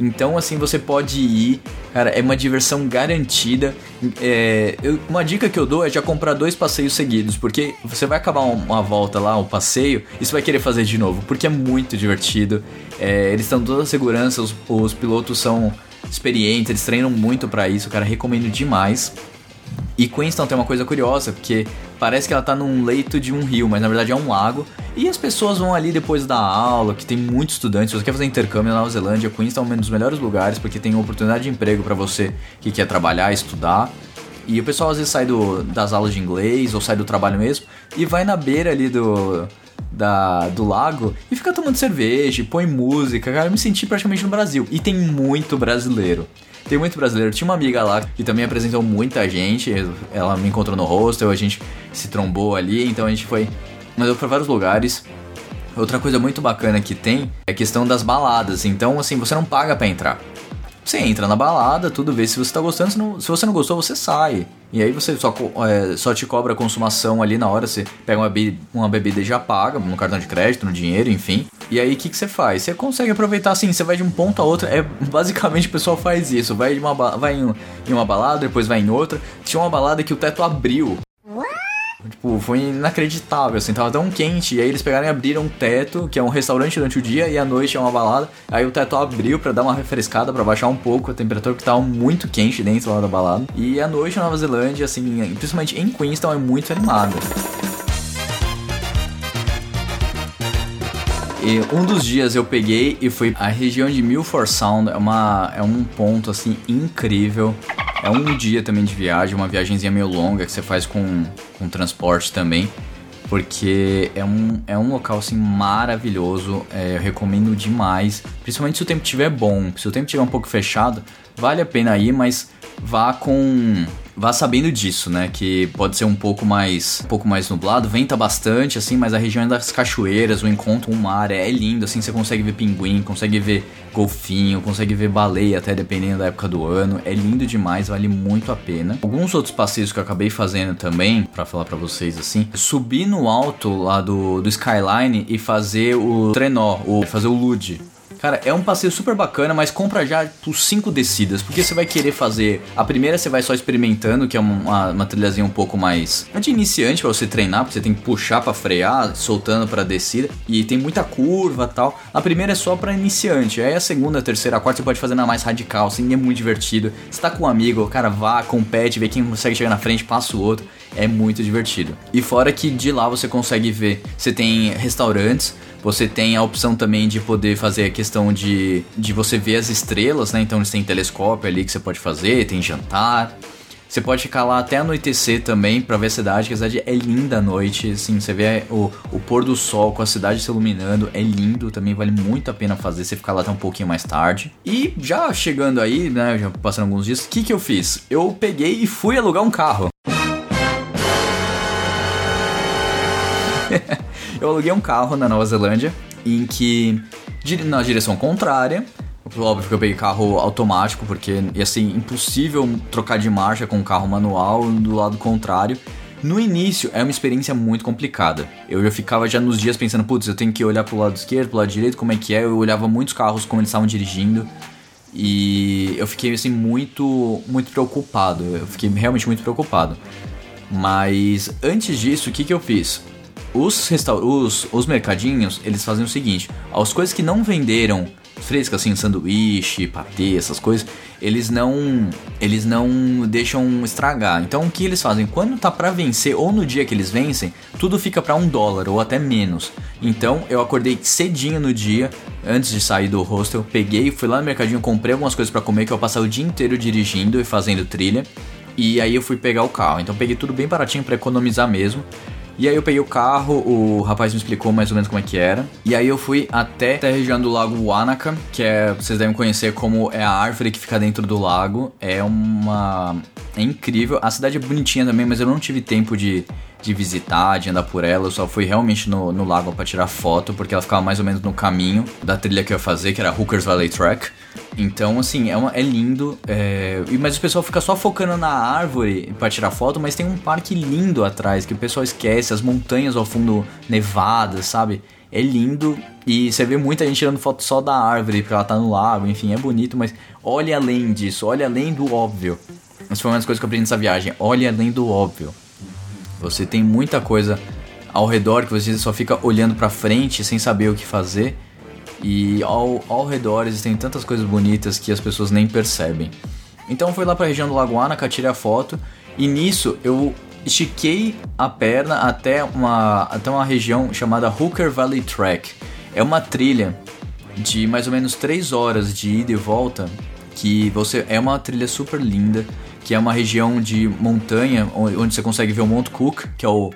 Então, assim, você pode ir, cara, é uma diversão garantida. É, eu- uma dica que eu dou é já comprar dois passeios seguidos, porque você vai acabar um- uma volta lá, um passeio, e você vai querer fazer de novo, porque é muito divertido. É, eles estão toda a segurança, os, os pilotos são experientes, eles treinam muito pra isso, cara, recomendo demais. E Queenstown tem uma coisa curiosa, porque parece que ela tá num leito de um rio, mas na verdade é um lago. E as pessoas vão ali depois da aula, que tem muitos estudantes. Se você quer fazer intercâmbio na Nova Zelândia, Queenstown é um dos melhores lugares, porque tem oportunidade de emprego pra você que quer trabalhar, estudar. E o pessoal às vezes sai do- das aulas de inglês ou sai do trabalho mesmo e vai na beira ali do, da, do lago e fica tomando cerveja, põe música. Cara, eu me senti praticamente no Brasil. E tem muito brasileiro. Tem muito brasileiro. Tinha uma amiga lá que também apresentou muita gente. Ela me encontrou no hostel, a gente se trombou ali, então a gente foi. Mas pra vários lugares. Outra coisa muito bacana que tem é a questão das baladas. Então, assim, você não paga pra entrar. Você entra na balada, tudo, vê se você tá gostando. Se, não- se você não gostou, você sai. E aí você só, é, só te cobra a consumação ali na hora. Você pega uma, be- uma bebida e já paga, no cartão de crédito, no dinheiro, enfim. E aí o que, que você faz? Você consegue aproveitar assim, você vai de um ponto a outro. É, basicamente o pessoal faz isso. Vai, de uma, vai em, em uma balada, depois vai em outra. Tinha uma balada que o teto abriu. Tipo, foi inacreditável, assim, tava tão quente. E aí eles pegaram e abriram um teto, que é um restaurante durante o dia, e à noite é uma balada. Aí o teto abriu pra dar uma refrescada, pra baixar um pouco a temperatura, porque tava muito quente dentro lá da balada. E à noite na Nova Zelândia, assim, principalmente em Queenstown, é muito animada. E um dos dias eu peguei e fui a região de Milford Sound, é, uma, é um ponto assim incrível. É um dia também de viagem, uma viagemzinha meio longa que você faz com, com transporte também. Porque é um, é um local assim maravilhoso, é, eu recomendo demais. Principalmente se o tempo estiver bom. Se o tempo estiver um pouco fechado, vale a pena ir, mas vá com vá sabendo disso, né? Que pode ser um pouco mais um pouco mais nublado, venta bastante assim, mas a região das cachoeiras, o encontro o mar é lindo, assim, você consegue ver pinguim, consegue ver golfinho, consegue ver baleia até dependendo da época do ano. É lindo demais, vale muito a pena. Alguns outros passeios que eu acabei fazendo também, pra falar pra vocês assim, subir no alto lá do, do skyline e fazer o trenó, ou fazer o lude. Cara, é um passeio super bacana, mas compra já por cinco descidas, porque você vai querer fazer. A primeira você vai só experimentando, que é uma, uma trilhazinha um pouco mais. Não de iniciante pra você treinar, porque você tem que puxar pra frear, soltando pra descida. E tem muita curva tal. A primeira é só pra iniciante. Aí a segunda, a terceira, a quarta você pode fazer na mais radical, assim, é muito divertido. Você tá com um amigo, cara, vá, compete, vê quem consegue chegar na frente, passa o outro. É muito divertido. E fora que de lá você consegue ver, você tem restaurantes. Você tem a opção também de poder fazer a questão de, de você ver as estrelas, né? Então eles têm telescópio ali que você pode fazer, tem jantar. Você pode ficar lá até anoitecer também pra ver a cidade, que a cidade é linda à noite, assim, você vê o, o pôr do sol com a cidade se iluminando, é lindo, também vale muito a pena fazer, você ficar lá até um pouquinho mais tarde. E já chegando aí, né, já passando alguns dias, o que que eu fiz? Eu peguei e fui alugar um carro. eu aluguei um carro na Nova Zelândia em que na direção contrária, óbvio que eu peguei carro automático porque ia ser impossível trocar de marcha com um carro manual do lado contrário. No início é uma experiência muito complicada. Eu já ficava já nos dias pensando, putz, eu tenho que olhar pro lado esquerdo, pro lado direito, como é que é? Eu olhava muitos carros como eles estavam dirigindo. E eu fiquei assim muito muito preocupado. Eu fiquei realmente muito preocupado. Mas antes disso, o que, que eu fiz? Os, os, os mercadinhos, eles fazem o seguinte: as coisas que não venderam frescas, assim, sanduíche, patê, essas coisas, eles não eles não deixam estragar. Então o que eles fazem? Quando tá pra vencer ou no dia que eles vencem, tudo fica pra um dólar ou até menos. Então eu acordei cedinho no dia, antes de sair do hostel, peguei, fui lá no mercadinho, comprei algumas coisas pra comer que eu passar o dia inteiro dirigindo e fazendo trilha. E aí eu fui pegar o carro. Então peguei tudo bem baratinho pra economizar mesmo. E aí eu peguei o carro, o rapaz me explicou mais ou menos como é que era. E aí eu fui até a região do lago Wanaka, que é, vocês devem conhecer como é a árvore que fica dentro do lago. É uma é incrível. A cidade é bonitinha também, mas eu não tive tempo de, de visitar, de andar por ela. Eu só fui realmente no, no lago para tirar foto, porque ela ficava mais ou menos no caminho da trilha que eu ia fazer, que era Hookers Valley Track. Então, assim, é, uma, é lindo. É, mas o pessoal fica só focando na árvore para tirar foto, mas tem um parque lindo atrás que o pessoal esquece, as montanhas ao fundo nevadas, sabe? É lindo e você vê muita gente tirando foto só da árvore, porque ela tá no lago, enfim, é bonito, mas olhe além disso, olhe além do óbvio. Essa foi uma das coisas que eu aprendi nessa viagem. Olhe além do óbvio. Você tem muita coisa ao redor que você só fica olhando pra frente sem saber o que fazer. E ao, ao redor existem tantas coisas bonitas que as pessoas nem percebem. Então eu fui lá pra região do Lago Anaka, tirei a foto. E nisso eu estiquei a perna até uma, até uma região chamada Hooker Valley Track. É uma trilha de mais ou menos 3 horas de ida e volta, que você é uma trilha super linda, que é uma região de montanha onde você consegue ver o Mount Cook, que é o,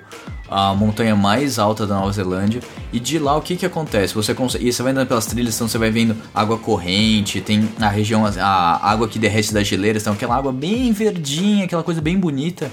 a montanha mais alta da Nova Zelândia. E de lá o que que acontece? Você consegue, e você vai andando pelas trilhas, então você vai vendo água corrente, tem a região a água que derrete das geleiras, então aquela água bem verdinha, aquela coisa bem bonita.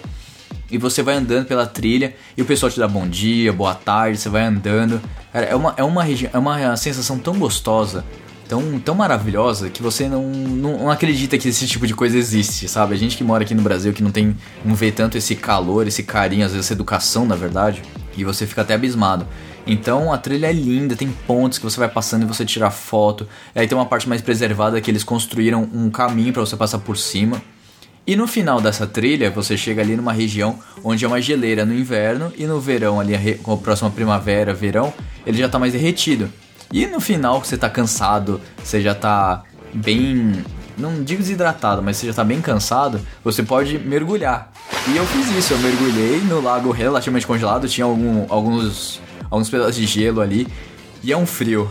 E você vai andando pela trilha e o pessoal te dá bom dia, boa tarde, você vai andando. Cara, é uma, é uma, regi- é uma sensação tão gostosa, tão, tão maravilhosa, que você não, não, não acredita que esse tipo de coisa existe, sabe? A gente que mora aqui no Brasil, que não tem não vê tanto esse calor, esse carinho, às vezes essa educação, na verdade, e você fica até abismado. Então a trilha é linda, tem pontos que você vai passando e você tira foto. Aí tem uma parte mais preservada que eles construíram um caminho para você passar por cima. E no final dessa trilha, você chega ali numa região onde é uma geleira no inverno e no verão, ali, com a próxima primavera, verão, ele já tá mais derretido. E no final, você tá cansado, você já tá bem. Não digo desidratado, mas você já tá bem cansado, você pode mergulhar. E eu fiz isso, eu mergulhei no lago relativamente congelado, tinha algum- alguns, alguns pedaços de gelo ali. E é um frio.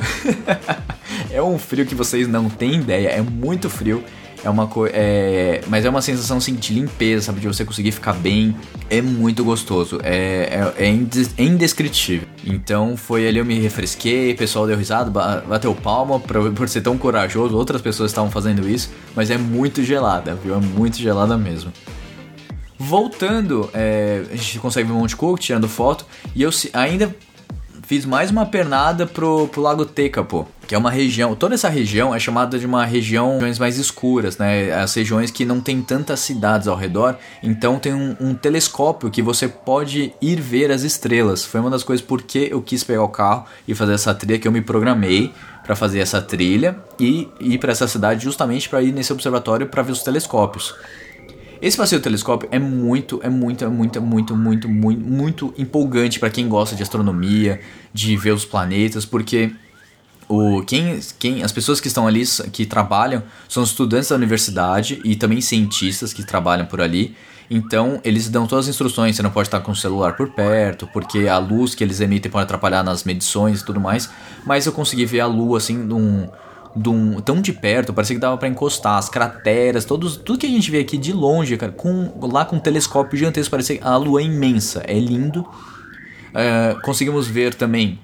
é um frio que vocês não têm ideia, é muito frio. É uma coisa. É... Mas é uma sensação assim, de limpeza, sabe? De você conseguir ficar bem. É muito gostoso. É, é, é indes- indescritível. Então foi ali eu me refresquei, o pessoal deu risada, ba- bateu palma por, por ser tão corajoso. Outras pessoas estavam fazendo isso, mas é muito gelada, viu? É muito gelada mesmo. Voltando, é, a gente consegue ver o Monte Cook tirando foto. E eu ainda fiz mais uma pernada pro, pro Lago Tekapo, que é uma região. Toda essa região é chamada de uma região regiões mais escuras, né? As regiões que não tem tantas cidades ao redor. Então tem um, um telescópio que você pode ir ver as estrelas. Foi uma das coisas porque eu quis pegar o carro e fazer essa trilha que eu me programei para fazer essa trilha e ir para essa cidade justamente para ir nesse observatório para ver os telescópios. Esse passeio do telescópio é muito, é muito, é muito, é muito, muito, muito, muito empolgante para quem gosta de astronomia, de ver os planetas, porque o quem, quem as pessoas que estão ali que trabalham são estudantes da universidade e também cientistas que trabalham por ali. Então, eles dão todas as instruções, você não pode estar com o celular por perto, porque a luz que eles emitem pode atrapalhar nas medições e tudo mais. Mas eu consegui ver a lua assim num de um- tão de perto, parecia que dava pra encostar, as crateras, todos, tudo que a gente vê aqui de longe, cara, com, lá com um telescópio gigantesco, parecia a lua é imensa, é lindo. É, conseguimos ver também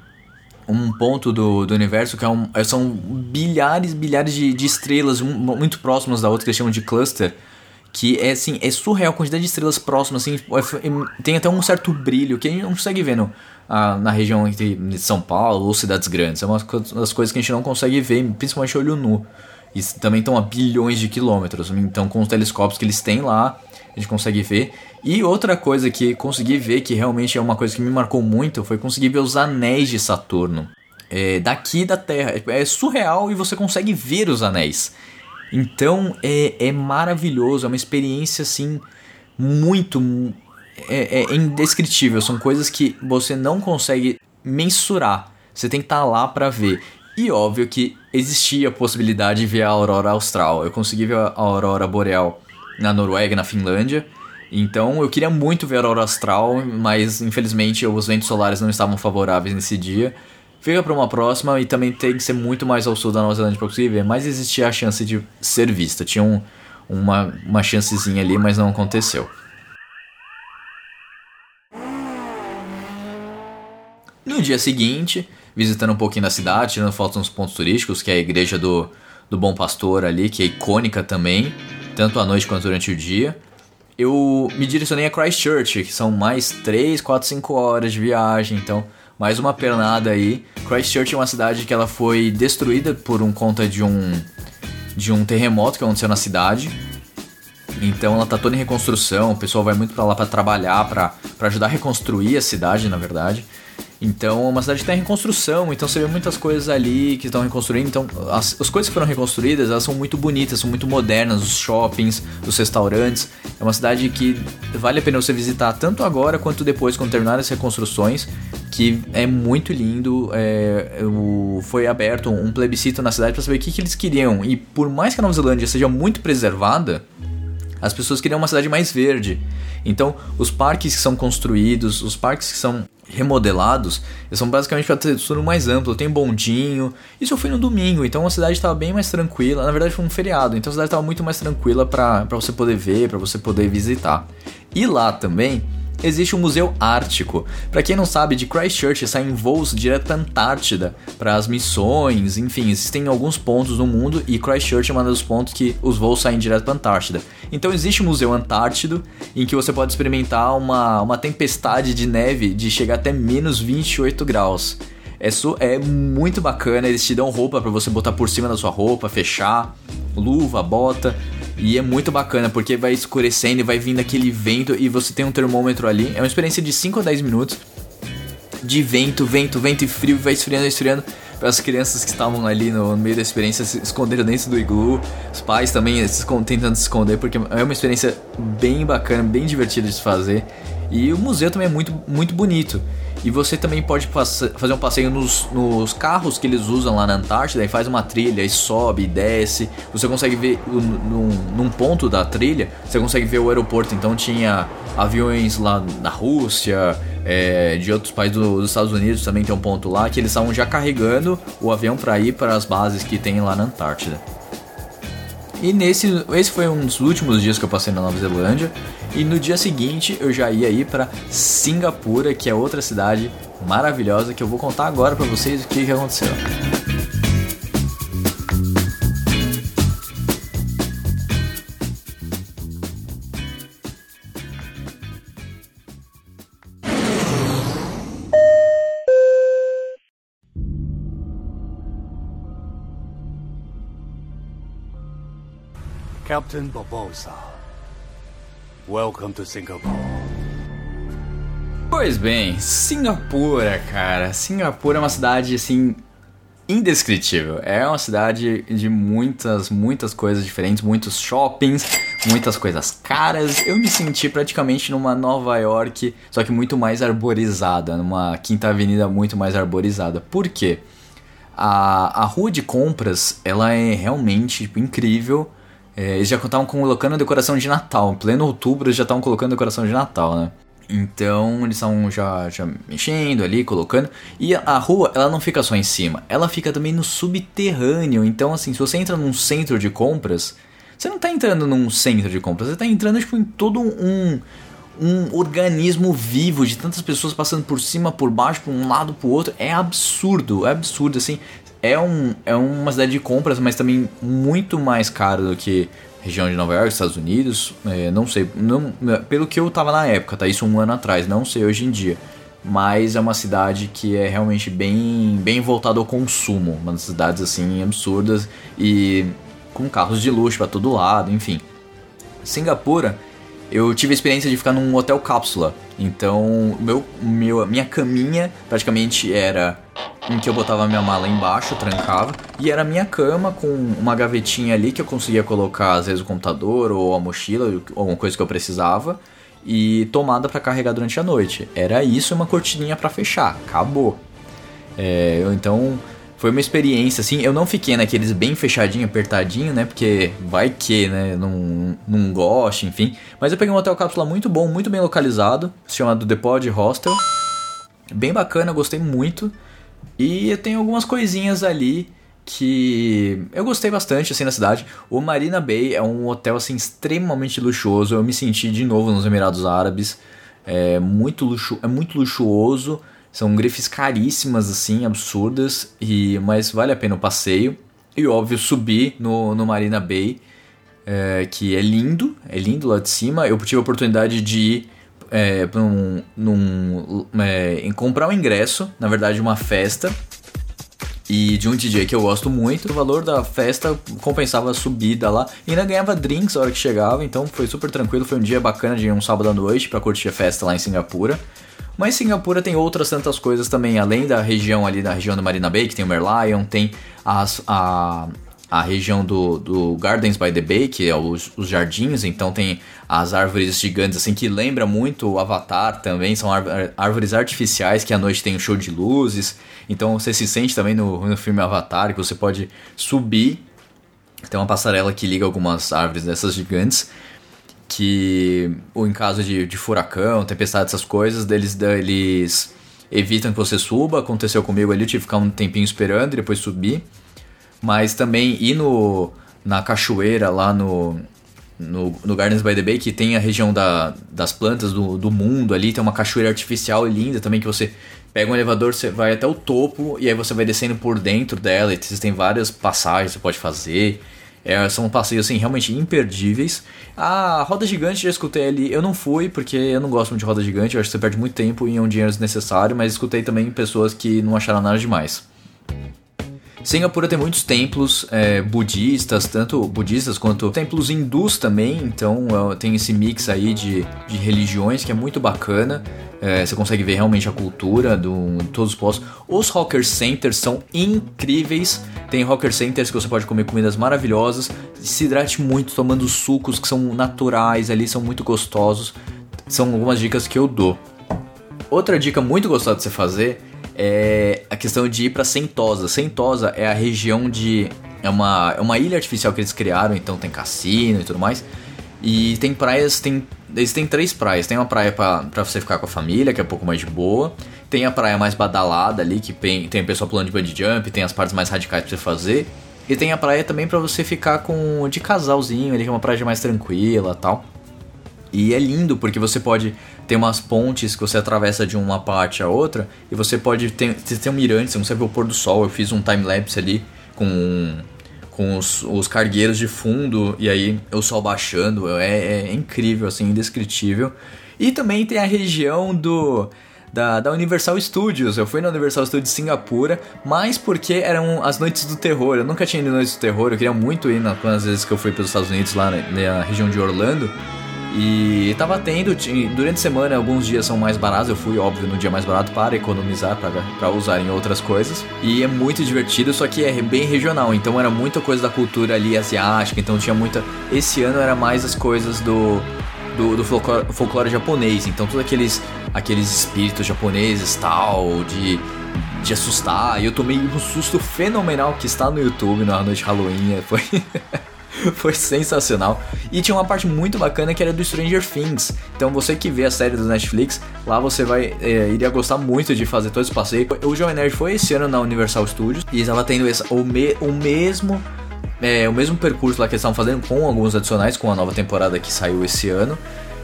um ponto do, do universo que é um, é- são bilhares, bilhares de, de estrelas um- muito próximas da outra que eles chamam de cluster. Que é assim, é surreal a quantidade de estrelas próximas, assim, é- tem até um certo brilho que a gente não consegue ver na região de São Paulo ou cidades grandes. É uma das coisas que a gente não consegue ver, principalmente olho nu. E também estão a bilhões de quilômetros. Então, com os telescópios que eles têm lá, a gente consegue ver. E outra coisa que consegui ver, que realmente é uma coisa que me marcou muito, foi conseguir ver os anéis de Saturno. É, daqui da Terra. É surreal e você consegue ver os anéis. Então é, é maravilhoso, é uma experiência assim muito. É, é indescritível. São coisas que você não consegue mensurar. Você tem que estar lá para ver. E óbvio que existia a possibilidade de ver a aurora austral. Eu consegui ver a aurora boreal na Noruega, na Finlândia. Então eu queria muito ver a aurora astral, mas infelizmente os ventos solares não estavam favoráveis nesse dia. Fica para uma próxima e também tem que ser muito mais ao sul da Nova Zelândia para conseguir ver, mas existia a chance de ser vista. Tinha um, uma, uma chancezinha ali, mas não aconteceu. No dia seguinte, visitando um pouquinho da cidade, tirando fotos nos pontos turísticos, que é a igreja do, do Bom Pastor ali, que é icônica também, tanto à noite quanto durante o dia. Eu me direcionei a Christchurch, que são mais 3, 4, 5 horas de viagem, então mais uma pernada aí. Christchurch é uma cidade que ela foi destruída por um conta de um de um terremoto que aconteceu na cidade. Então ela tá toda em reconstrução, o pessoal vai muito para lá para trabalhar, para ajudar a reconstruir a cidade, na verdade. Então, é uma cidade que está em reconstrução, então você vê muitas coisas ali que estão reconstruindo. Então, as, as coisas que foram reconstruídas, elas são muito bonitas, são muito modernas, os shoppings, os restaurantes. É uma cidade que vale a pena você visitar tanto agora quanto depois, quando terminar as reconstruções, que é muito lindo. É, o, foi aberto um plebiscito na cidade para saber o que, que eles queriam. E por mais que a Nova Zelândia seja muito preservada, as pessoas queriam uma cidade mais verde. Então, os parques que são construídos, os parques que são remodelados, são basicamente para textura mais ampla, tem bondinho. Isso eu fui no domingo, então a cidade estava bem mais tranquila. Na verdade foi um feriado, então a cidade estava muito mais tranquila para você poder ver, para você poder visitar. E lá também existe um museu ártico. Para quem não sabe, de Christchurch saem voos direto para Antártida, para as missões, enfim, existem alguns pontos no mundo e Christchurch é um dos pontos que os voos saem direto para Antártida. Então existe um museu Antártido em que você pode experimentar uma, uma tempestade de neve de chegar até menos 28 graus. É, é muito bacana, eles te dão roupa para você botar por cima da sua roupa, fechar, luva, bota. E é muito bacana, porque vai escurecendo e vai vindo aquele vento e você tem um termômetro ali. É uma experiência de 5 a 10 minutos de vento, vento, vento e frio, vai esfriando, esfriando. Para as crianças que estavam ali no, meio da experiência se esconderam dentro do iglu, os pais também se, tentando se esconder, porque é uma experiência bem bacana, bem divertida de se fazer. E o museu também é muito, muito bonito. E você também pode fazer um passeio nos, nos, carros que eles usam lá na Antártida e faz uma trilha e sobe e desce. Você consegue ver num, num ponto da trilha, você consegue ver o aeroporto. Então tinha aviões lá da Rússia, é, de outros países do, dos Estados Unidos também tem um ponto lá que eles estavam já carregando o avião para ir para as bases que tem lá na Antártida. E nesse, esse foi um dos últimos dias que eu passei na Nova Zelândia. E no dia seguinte eu já ia ir para Singapura, que é outra cidade maravilhosa que eu vou contar agora para vocês o que, que aconteceu. Captain Barbosa. Welcome to Singapore. Pois bem, Singapura, cara. Singapura é uma cidade assim indescritível. É uma cidade de muitas, muitas coisas diferentes, muitos shoppings, muitas coisas caras. Eu me senti praticamente numa Nova York, só que muito mais arborizada, numa Quinta Avenida muito mais arborizada. Por quê? A, a rua de compras, ela é realmente tipo, incrível é, eles já estavam colocando decoração de Natal. Em pleno outubro eles já estavam colocando decoração de Natal, né? Então eles estavam já, já mexendo ali, colocando. E a, a rua, ela não fica só em cima, ela fica também no subterrâneo. Então, assim, se você entra num centro de compras, você não está entrando num centro de compras, você está entrando tipo, em todo um, um organismo vivo de tantas pessoas passando por cima, por baixo, por um lado, por outro. É absurdo, é absurdo, assim é, um, é uma cidade de compras, mas também muito mais cara do que região de Nova York, Estados Unidos. É, não sei, não, pelo que eu tava na época, tá? Isso um ano atrás, não sei hoje em dia. Mas é uma cidade que é realmente bem, bem voltada ao consumo. Uma das cidades assim absurdas e com carros de luxo para todo lado, enfim. Singapura, eu tive a experiência de ficar num hotel cápsula. Então, meu, meu, minha caminha praticamente era em que eu botava minha mala embaixo, trancava, e era minha cama com uma gavetinha ali que eu conseguia colocar às vezes o computador ou a mochila, ou alguma coisa que eu precisava, e tomada para carregar durante a noite. Era isso, uma cortininha para fechar, acabou. É, então foi uma experiência assim, eu não fiquei naqueles bem fechadinho, apertadinho, né? Porque vai que, né? Não, não goste, enfim. Mas eu peguei um hotel cápsula muito bom, muito bem localizado, chamado The Pod Hostel. Bem bacana, eu gostei muito. E tem algumas coisinhas ali que eu gostei bastante assim na cidade. O Marina Bay é um hotel assim extremamente luxuoso. Eu me senti de novo nos Emirados Árabes. É muito luxu é muito luxuoso. São grifes caríssimas, assim, absurdas, e mas vale a pena o passeio. E óbvio, subir no, no Marina Bay, é, que é lindo, é lindo lá de cima. Eu tive a oportunidade de ir é, pra um, num, é, em comprar um ingresso, na verdade, uma festa. E de um DJ que eu gosto muito, o valor da festa compensava a subida lá. E ainda ganhava drinks na hora que chegava, então foi super tranquilo. Foi um dia bacana de um sábado à noite para curtir a festa lá em Singapura. Mas Singapura tem outras tantas coisas também, além da região ali, da região da Marina Bay, que tem o Merlion, tem as, a, a região do, do Gardens by the Bay, que é os, os jardins, então tem as árvores gigantes, assim, que lembra muito o Avatar também, são árvores artificiais que à noite tem um show de luzes, então você se sente também no, no filme Avatar, que você pode subir, tem uma passarela que liga algumas árvores dessas gigantes, que ou em caso de, de furacão, tempestade, essas coisas, eles, eles evitam que você suba. Aconteceu comigo ali, eu tive que ficar um tempinho esperando e depois subir. Mas também ir no, na cachoeira lá no, no, no, Gardens by the Bay, que tem a região da, das plantas do, do mundo ali, tem uma cachoeira artificial linda também que você pega um elevador, você vai até o topo e aí você vai descendo por dentro dela. E tem várias passagens que você pode fazer. É, são passeios assim, realmente imperdíveis. A roda gigante já escutei ali. Eu não fui porque eu não gosto muito de roda gigante. Eu acho que você perde muito tempo e é um dinheiro desnecessário. Mas escutei também pessoas que não acharam nada demais. Singapura tem muitos templos é, budistas, tanto budistas quanto templos hindus também, então é, tem esse mix aí de, de religiões que é muito bacana. É, você consegue ver realmente a cultura do, de todos os postos. Os Hawker Centers são incríveis. Tem Hawker Centers que você pode comer comidas maravilhosas. Se hidrate muito tomando sucos que são naturais ali, são muito gostosos. São algumas dicas que eu dou. Outra dica muito gostosa de você fazer é a questão de ir para Sentosa. Sentosa é a região de. É uma, é uma ilha artificial que eles criaram, então tem cassino e tudo mais. E tem praias, tem, eles têm três praias. Tem uma praia para você ficar com a família, que é um pouco mais de boa. Tem a praia mais badalada ali, que tem, tem o pessoal pulando de bungee jump, tem as partes mais radicais pra você fazer. E tem a praia também para você ficar com de casalzinho, ali que é uma praia mais tranquila tal. E é lindo porque você pode ter umas pontes que você atravessa de uma parte a outra e você pode ter, ter um mirante, você consegue ver o pôr do sol. Eu fiz um time lapse ali com com os, os cargueiros de fundo e aí o sol baixando, é, é incrível, assim, indescritível. E também tem a região do da, da Universal Studios. Eu fui na Universal Studios Singapura, mas porque eram as noites do terror. Eu nunca tinha ido noites do terror, eu queria muito ir nas vezes que eu fui para os Estados Unidos, lá na, na região de Orlando. E tava tendo, durante a semana, alguns dias são mais baratos. Eu fui, óbvio, no dia mais barato para economizar, para usar em outras coisas. E é muito divertido, só que é bem regional. Então era muita coisa da cultura ali asiática. Então tinha muita. Esse ano era mais as coisas do. Do, do folclore, folclore japonês, então todos aqueles aqueles espíritos japoneses tal, de, de assustar. E eu tomei um susto fenomenal que está no YouTube na noite Halloween. Foi. Foi sensacional. E tinha uma parte muito bacana que era do Stranger Things. Então você que vê a série do Netflix, lá você vai é, iria gostar muito de fazer todo esse passeio. O Jovem Nerd foi esse ano na Universal Studios e estava tendo o, me, o mesmo é, o mesmo percurso lá que eles estavam fazendo com alguns adicionais com a nova temporada que saiu esse ano.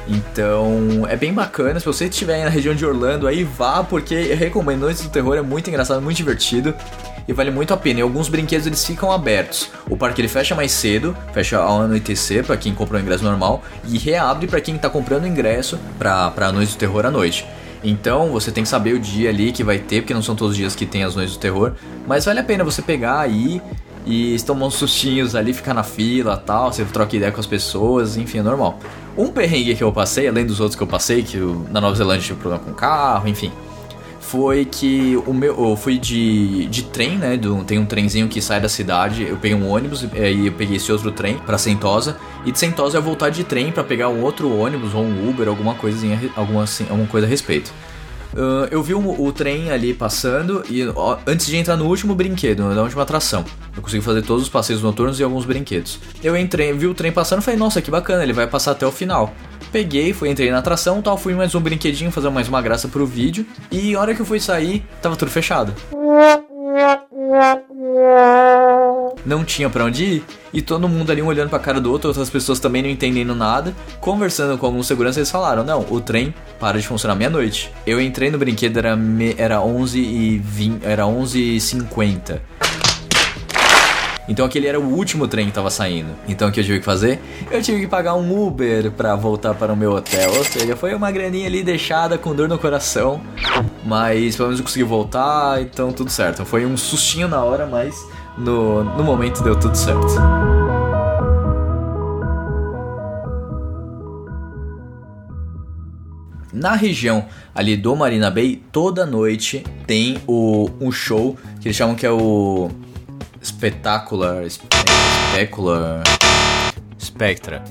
Então é bem bacana. Se você estiver na região de Orlando, aí vá, porque recomendo Noites do Terror, é muito engraçado, muito divertido e vale muito a pena. E alguns brinquedos eles ficam abertos. O parque ele fecha mais cedo, fecha ao anoitecer para quem comprou o ingresso normal e reabre para quem está comprando ingresso para a Noite do Terror à noite. Então você tem que saber o dia ali que vai ter, porque não são todos os dias que tem as noites do terror. Mas vale a pena você pegar aí e tomar uns sustinhos ali, ficar na fila tal. Você troca ideia com as pessoas, enfim, é normal. Um perrengue que eu passei, além dos outros que eu passei, que eu, na Nova Zelândia tive problema com carro, enfim foi que o meu, eu fui de, de trem, né? Do, tem um trenzinho que sai da cidade. Eu peguei um ônibus e aí eu peguei esse outro trem para Sentosa e de Sentosa eu voltar de trem para pegar um outro ônibus ou um Uber, alguma coisinha, alguma, assim, alguma coisa a respeito. Uh, eu vi um, o trem ali passando e ó, antes de entrar no último brinquedo, na última atração, eu consegui fazer todos os passeios noturnos e alguns brinquedos. Eu entrei, vi o trem passando e falei, nossa, que bacana, ele vai passar até o final. Peguei, fui, entrei na atração, tal, fui mais um brinquedinho, fazer mais uma graça pro vídeo. E a hora que eu fui sair, tava tudo fechado. Não tinha pra onde ir. E todo mundo ali um olhando pra cara do outro, outras pessoas também não entendendo nada. Conversando com alguns seguranças, eles falaram: Não, o trem para de funcionar meia-noite. Eu entrei no brinquedo, era, me- era 11 e 20, era 11 e 50. Então aquele era o último trem que tava saindo. Então o que eu tive que fazer? Eu tive que pagar um Uber pra voltar para o meu hotel. Ou seja, foi uma graninha ali deixada com dor no coração. Mas pelo menos eu consegui voltar, então tudo certo. Foi um sustinho na hora, mas no, no momento deu tudo certo. Na região ali do Marina Bay, toda noite tem o, um show que eles chamam que é o Spectacular. Spe- Specular. Spectra.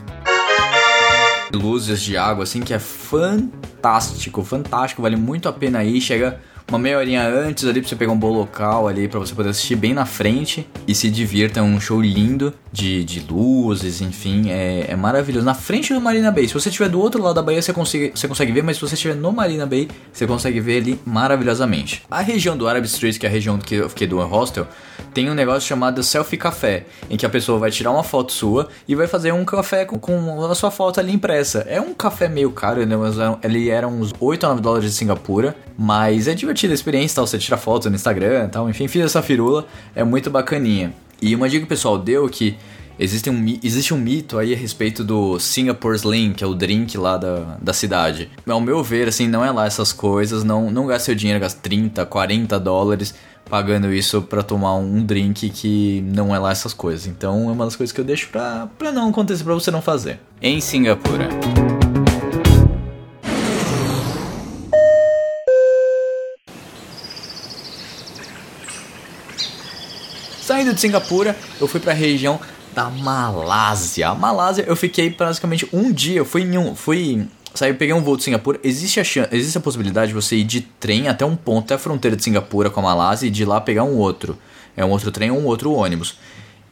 Luzes de água, assim, que é fantástico, fantástico, vale muito a pena ir. Chega uma meia horinha antes ali pra você pegar um bom local ali pra você poder assistir bem na frente e se divirta. É um show lindo de, de luzes, enfim, é, é maravilhoso. Na frente do Marina Bay, se você estiver do outro lado da Bahia, você consegue, você consegue ver, mas se você estiver no Marina Bay, você consegue ver ele maravilhosamente. A região do Arab Street, que é a região que eu fiquei do hostel, tem um negócio chamado Selfie Café, em que a pessoa vai tirar uma foto sua e vai fazer um café com, com a sua foto ali impressa. É um café meio caro, né? É- ele era uns 8 a 9 dólares de Singapura, mas é divertida a experiência, tal. Você tira foto no Instagram tal, enfim, fiz essa firula, é muito bacaninha. E uma dica que o pessoal deu que existe um, existe um mito aí a respeito do Singapore Sling, que é o drink lá da, da cidade. Ao meu ver, assim, não é lá essas coisas, não, não gaste seu dinheiro, gaste 30, 40 dólares pagando isso pra tomar um drink que não é lá essas coisas. Então é uma das coisas que eu deixo pra, pra não acontecer, pra você não fazer. Em Singapura. Saindo de Singapura, eu fui pra região da Malásia. A Malásia, eu fiquei praticamente um dia. Eu fui em um. Fui. Saí, peguei um voo de Singapura. Existe a, chan- existe a possibilidade de você ir de trem até um ponto, até a fronteira de Singapura com a Malásia e de lá pegar um outro. É um outro trem ou um outro ônibus.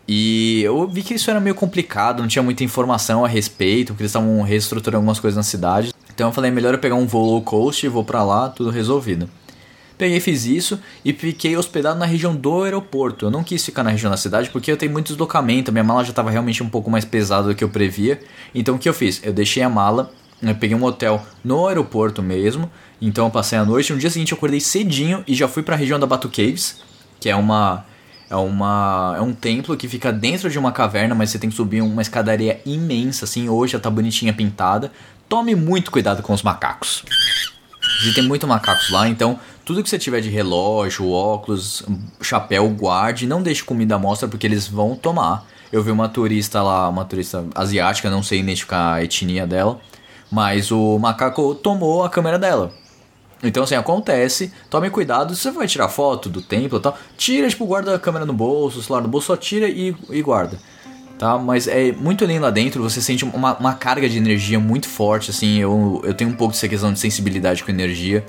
E eu vi que isso era meio complicado, não tinha muita informação a respeito, porque eles estavam reestruturando algumas coisas na cidade. Então eu falei, melhor eu pegar um voo low cost e vou pra lá, tudo resolvido. Peguei, fiz isso e fiquei hospedado na região do aeroporto. Eu não quis ficar na região da cidade porque eu tenho muito deslocamento. Minha mala já estava realmente um pouco mais pesada do que eu previa. Então o que eu fiz? Eu deixei a mala, peguei um hotel no aeroporto mesmo. Então eu passei a noite. No dia seguinte eu acordei cedinho e já fui para a região da Batu Caves, que é uma é uma é um templo que fica dentro de uma caverna, mas você tem que subir uma escadaria imensa assim. Hoje já tá bonitinha pintada. Tome muito cuidado com os macacos. Existem muito macacos lá, então tudo que você tiver de relógio, óculos, chapéu, guarde, não deixe comida à mostra porque eles vão tomar. Eu vi uma turista lá, uma turista asiática, não sei identificar a etnia dela, mas o macaco tomou a câmera dela. Então assim, acontece, tome cuidado, se você vai tirar foto do templo e tal, tira, tipo, guarda a câmera no bolso, o celular no bolso, só tira e, e guarda tá? Mas é muito além lá dentro, você sente uma, uma carga de energia muito forte, assim, eu, eu tenho um pouco dessa questão de sensibilidade com energia,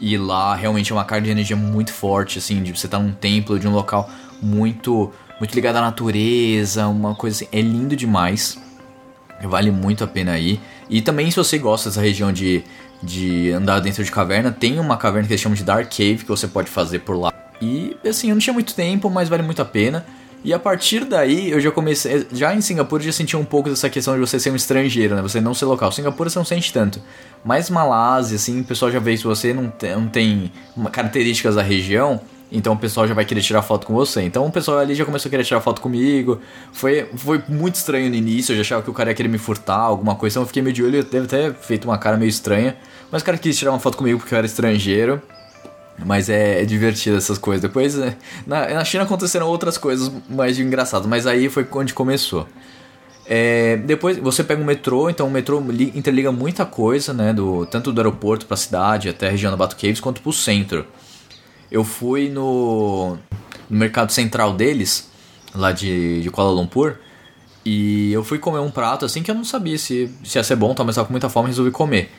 e lá realmente é uma carga de energia muito forte, assim, de você estar num templo, de um local muito, muito ligado à natureza, uma coisa assim, é lindo demais, vale muito a pena ir, e também se você gosta dessa região de, de andar dentro de caverna, tem uma caverna que eles chamam de Dark Cave, que você pode fazer por lá, e assim, eu não tinha muito tempo, mas vale muito a pena, e a partir daí eu já comecei. Já em Singapura eu já senti um pouco dessa questão de você ser um estrangeiro, né? Você não ser local. Singapura você não sente tanto. Mas Malásia, assim, o pessoal já vê se você não tem, não tem características da região. Então o pessoal já vai querer tirar foto com você. Então o pessoal ali já começou a querer tirar foto comigo. Foi, foi muito estranho no início. Eu já achava que o cara ia querer me furtar, alguma coisa. Então eu fiquei meio de olho. Eu deve ter feito uma cara meio estranha. Mas o cara quis tirar uma foto comigo porque eu era estrangeiro. Mas é, é divertido essas coisas. Depois, é, na, na China aconteceram outras coisas mais engraçadas, mas aí foi onde começou. É, depois você pega o metrô, então o metrô li- interliga muita coisa, né? Do, tanto do aeroporto pra cidade, até a região da Batu Caves, quanto pro centro. Eu fui no, no mercado central deles, lá de, de Kuala Lumpur, e eu fui comer um prato assim que eu não sabia se, se ia ser bom, tá, mas tava com muita fome e resolvi comer.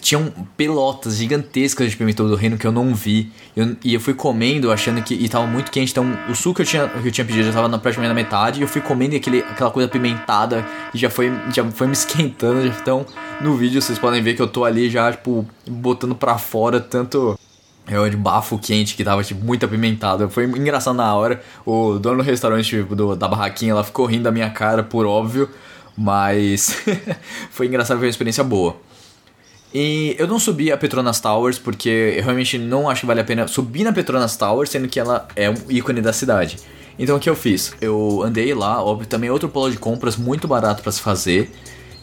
Tinham pelotas gigantescas de pimentão do reino que eu não vi. Eu- e eu fui comendo achando que. E tava muito quente. Então o suco que eu tinha, que eu tinha pedido já tava na, praticamente na metade. E eu fui comendo aquele, aquela coisa apimentada. E já foi, já foi me esquentando. Então no vídeo vocês podem ver que eu tô ali já, tipo, botando pra fora tanto. É de bafo quente que tava, tipo, muito apimentado. Foi engraçado na hora. O dono do restaurante tipo, do, da barraquinha, ela ficou rindo da minha cara, por óbvio. Mas foi engraçado, foi uma experiência boa. E eu não subi a Petronas Towers porque eu realmente não acho que vale a pena subir na Petronas Towers, sendo que ela é um ícone da cidade. Então o que eu fiz? Eu andei lá, óbvio, também outro polo de compras muito barato para se fazer.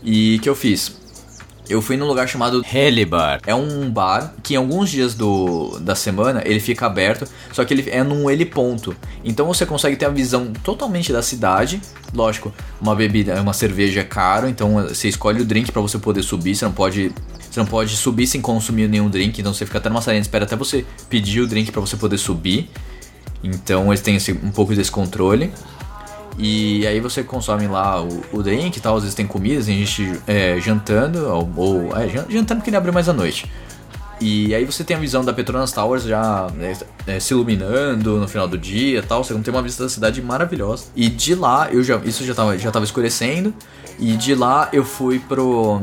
E o que eu fiz? Eu fui num lugar chamado Helibar. É um bar que em alguns dias do, da semana ele fica aberto, só que ele é num heliponto. Então você consegue ter a visão totalmente da cidade. Lógico, uma bebida, uma cerveja é caro, então você escolhe o drink para você poder subir, você não pode você não pode subir sem consumir nenhum drink, então você fica até numa salinha de espera até você pedir o drink para você poder subir. Então eles têm esse, um pouco desse controle. E aí você consome lá o, o drink e tal, às vezes tem comida, tem gente é, jantando, ou, ou é, jantando porque ele abre mais à noite. E aí você tem a visão da Petronas Towers já né, é, se iluminando no final do dia e tal. Você tem uma vista da cidade maravilhosa. E de lá, eu já, isso já tava, já tava escurecendo. E de lá eu fui pro.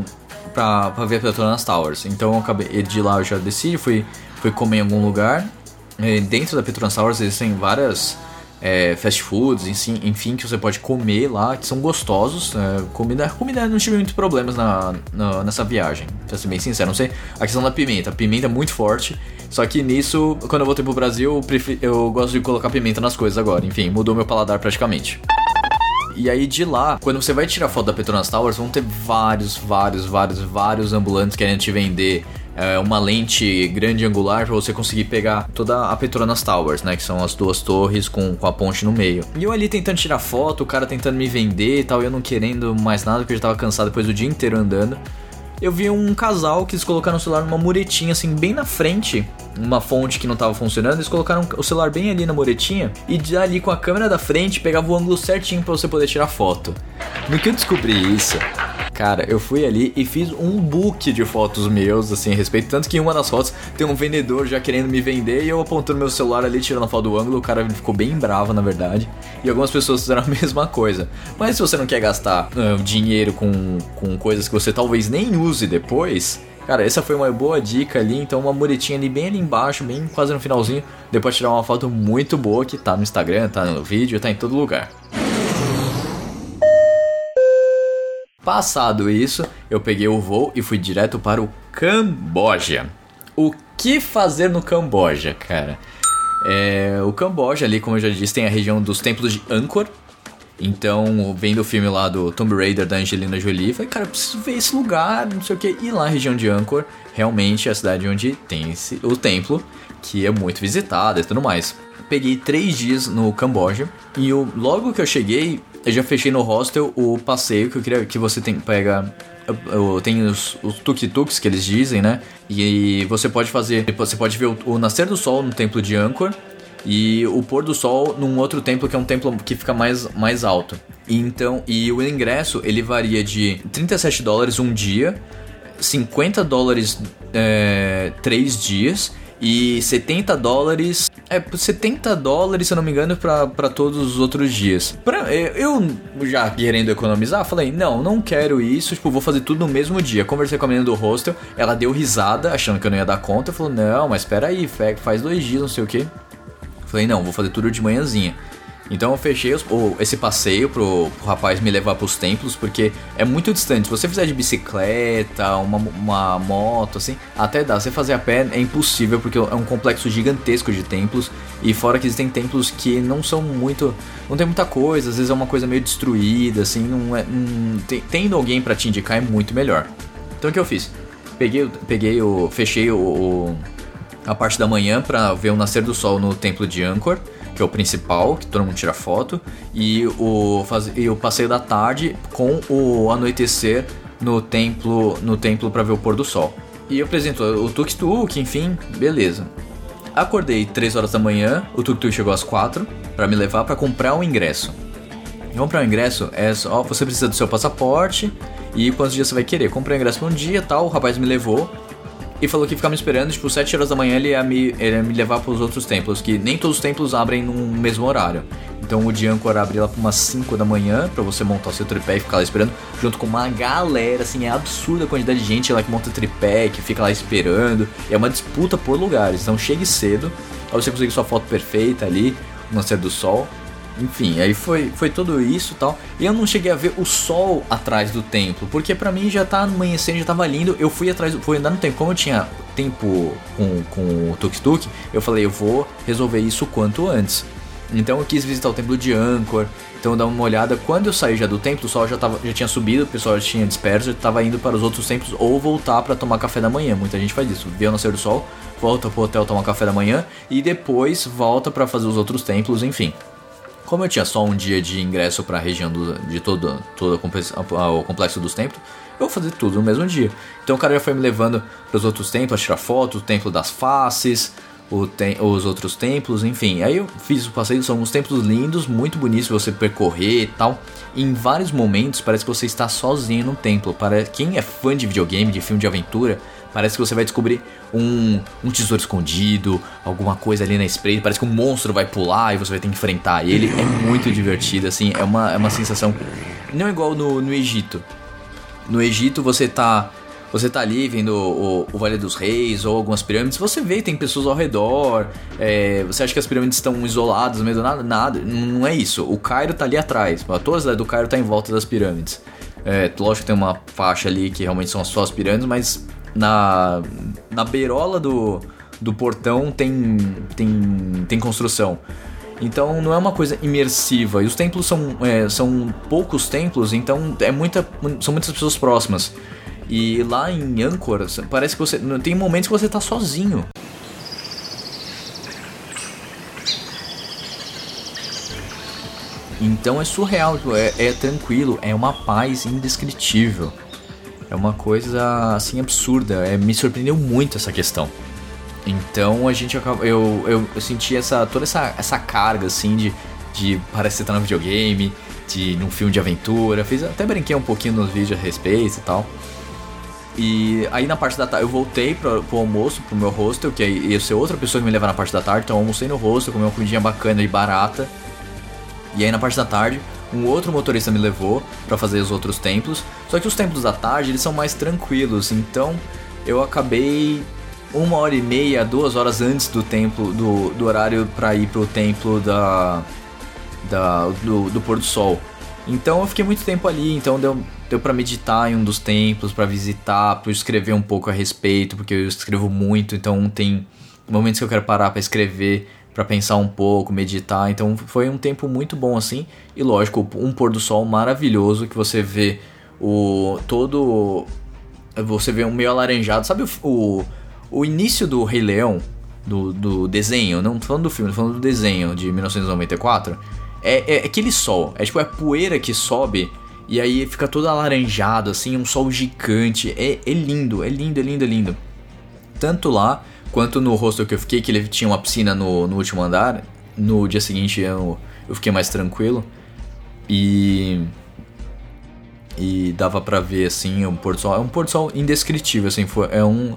Pra, pra ver a Petronas Towers. Então eu acabei. De lá eu já desci, fui, fui comer em algum lugar. E dentro da Petronas Towers existem várias é, fast foods, enfim, enfim, que você pode comer lá, que são gostosos. É, comida, comida não tive muitos problemas na, na, nessa viagem, pra ser bem sincero. Não sei, a questão da pimenta. A pimenta é muito forte. Só que nisso, quando eu voltei pro Brasil, eu, prefiro, eu gosto de colocar pimenta nas coisas agora. Enfim, mudou meu paladar praticamente. E aí de lá, quando você vai tirar foto da Petronas Towers, vão ter vários, vários, vários, vários ambulantes querendo te vender é, uma lente grande angular para você conseguir pegar toda a Petronas Towers, né? Que são as duas torres com, com a ponte no meio. E eu ali tentando tirar foto, o cara tentando me vender e tal, eu não querendo mais nada, porque eu já tava cansado depois do dia inteiro andando eu vi um casal que eles colocaram o celular numa muretinha, assim, bem na frente. Uma fonte que não tava funcionando, eles colocaram o celular bem ali na muretinha e ali com a câmera da frente pegava o ângulo certinho para você poder tirar foto. No que eu descobri isso, cara, eu fui ali e fiz um book de fotos meus, assim, a respeito. Tanto que em uma das fotos tem um vendedor já querendo me vender e eu apontando meu celular ali, tirando a foto do ângulo. O cara ficou bem bravo, na verdade. E algumas pessoas fizeram a mesma coisa. Mas se você não quer gastar uh, dinheiro com, com coisas que você talvez nem use, depois. Cara, essa foi uma boa dica ali, então uma muretinha ali bem ali embaixo, bem quase no finalzinho. Depois tirar uma foto muito boa que tá no Instagram, tá no vídeo, tá em todo lugar. Passado isso, eu peguei o voo e fui direto para o Camboja. O que fazer no Camboja, cara? É, o Camboja ali, como eu já disse, tem a região dos templos de Angkor, então, vendo o filme lá do Tomb Raider da Angelina Jolie, falei, cara, eu preciso ver esse lugar, não sei o que. E lá na região de Angkor, realmente é a cidade onde tem esse, o templo, que é muito visitado e tudo mais. Peguei três dias no Camboja e eu, logo que eu cheguei, eu já fechei no hostel o passeio que eu queria que você tem pega tem os, os tuk-tuks que eles dizem, né? E você pode fazer, você pode ver o, o nascer do sol no templo de Angkor e o pôr do sol num outro templo que é um templo que fica mais, mais alto. Então, e o ingresso ele varia de 37 dólares um dia, 50 dólares é, três dias e 70 dólares. É, 70 dólares, se eu não me engano, para todos os outros dias. Pra, eu, já querendo economizar, falei: não, não quero isso, tipo, vou fazer tudo no mesmo dia. Conversei com a menina do hostel, ela deu risada, achando que eu não ia dar conta. Falou: não, mas espera aí, faz dois dias, não sei o que. Falei, não, vou fazer tudo de manhãzinha. Então eu fechei os, esse passeio pro, pro, rapaz me levar pros templos, porque é muito distante. Se você fizer de bicicleta, uma, uma moto, assim, até dá. Você fazer a pé é impossível, porque é um complexo gigantesco de templos. E fora que existem templos que não são muito. Não tem muita coisa, às vezes é uma coisa meio destruída, assim, não é. Não, tendo alguém para te indicar é muito melhor. Então o que eu fiz? Peguei, peguei o. Fechei o, o a parte da manhã para ver o nascer do sol no templo de Angkor, que é o principal, que todo mundo tira foto, e o, faz, e o passeio da tarde com o anoitecer no templo no templo para ver o pôr do sol. E eu apresento o tuk-tuk, enfim, beleza. Acordei 3 horas da manhã, o tuk-tuk chegou às 4 para me levar para comprar um ingresso. Comprar um ingresso é só você precisa do seu passaporte e quantos dias você vai querer. Comprei o ingresso por um dia, tal, o rapaz me levou e falou que ficava me esperando, tipo, 7 horas da manhã ele ia me, ele ia me levar para os outros templos, que nem todos os templos abrem no mesmo horário. Então o de Anchor abre lá pra umas 5 da manhã pra você montar o seu tripé e ficar lá esperando, junto com uma galera, assim, é absurda a quantidade de gente lá que monta tripé, que fica lá esperando. É uma disputa por lugares, então chegue cedo, pra você conseguir sua foto perfeita ali, no nascer do sol. Enfim, aí foi, foi tudo isso tal. E eu não cheguei a ver o sol atrás do templo, porque pra mim já tá amanhecendo, já tava lindo. Eu fui atrás, fui andar no tempo. Como eu tinha tempo com, com o Tuk Tuk, eu falei, eu vou resolver isso quanto antes. Então eu quis visitar o templo de Angkor, então dar uma olhada. Quando eu saí já do templo, o sol já, tava, já tinha subido, o pessoal já tinha disperso, já tava indo para os outros templos ou voltar para tomar café da manhã. Muita gente faz isso, vê o nascer do sol, volta pro hotel tomar café da manhã e depois volta para fazer os outros templos, enfim. Como eu tinha só um dia de ingresso para a região do, de todo, todo o complexo dos templos, eu vou fazer tudo no mesmo dia. Então o cara já foi me levando para os outros templos, tirar fotos, o templo das faces, tem, os outros templos, enfim. Aí eu fiz o passeio, são uns templos lindos, muito bonitos você percorrer e tal. Em vários momentos parece que você está sozinho no templo. Para quem é fã de videogame, de filme de aventura, Parece que você vai descobrir um, um tesouro escondido, alguma coisa ali na espreita. Parece que um monstro vai pular e você vai ter que enfrentar ele. É muito divertido, assim. É uma, é uma sensação. Não igual no, no Egito. No Egito você tá. Você tá ali vendo o, o, Vale dos Reis ou algumas pirâmides, você vê, tem pessoas ao redor, é, você acha que as pirâmides estão isoladas meio do nada? Nada, não é isso. O Cairo tá ali atrás, a cidade do Cairo tá em volta das pirâmides. É, lógico que tem uma faixa ali que realmente são só as pirâmides, mas na, na beirola do, do portão tem, tem, tem construção. Então não é uma coisa imersiva. E os templos são, é, são poucos templos, então é muita, são muitas pessoas próximas. E lá em Angkor, parece que você. Tem momentos que você tá sozinho. Então é surreal, tipo, é, é tranquilo, é uma paz indescritível. É uma coisa assim absurda. É, me surpreendeu muito essa questão. Então a gente eu, eu, eu senti essa toda essa, essa carga assim de, de parece que você tá no videogame, de num filme de aventura. Fiz até brinquei um pouquinho nos vídeos a respeito e tal. E aí na parte da tarde eu voltei pro, pro almoço, pro meu hostel, que ia ser outra pessoa que me levar na parte da tarde, então eu almocei no hostel, comi uma comidinha bacana e barata. E aí na parte da tarde um outro motorista me levou para fazer os outros templos. Só que os templos da tarde eles são mais tranquilos, então eu acabei uma hora e meia, duas horas antes do templo, do, do horário para ir pro templo da, da do, do pôr do sol. Então eu fiquei muito tempo ali, então deu, deu para meditar em um dos templos, para visitar, para escrever um pouco a respeito, porque eu escrevo muito, então tem momentos que eu quero parar para escrever para pensar um pouco, meditar. Então foi um tempo muito bom assim. E lógico, um pôr do sol maravilhoso que você vê o todo você vê um meio alaranjado. Sabe o, o, o início do Rei Leão, do, do desenho, não tô falando do filme, tô falando do desenho de 1994? É, é aquele sol, é tipo a poeira que sobe e aí fica todo alaranjado, assim, um sol gigante. É, é lindo, é lindo, é lindo, é lindo. Tanto lá Quanto no hostel que eu fiquei, que ele tinha uma piscina no, no último andar, no dia seguinte eu, eu fiquei mais tranquilo. E. E dava pra ver assim um pôr do sol. É um pôr do sol indescritível, assim. Foi, é um.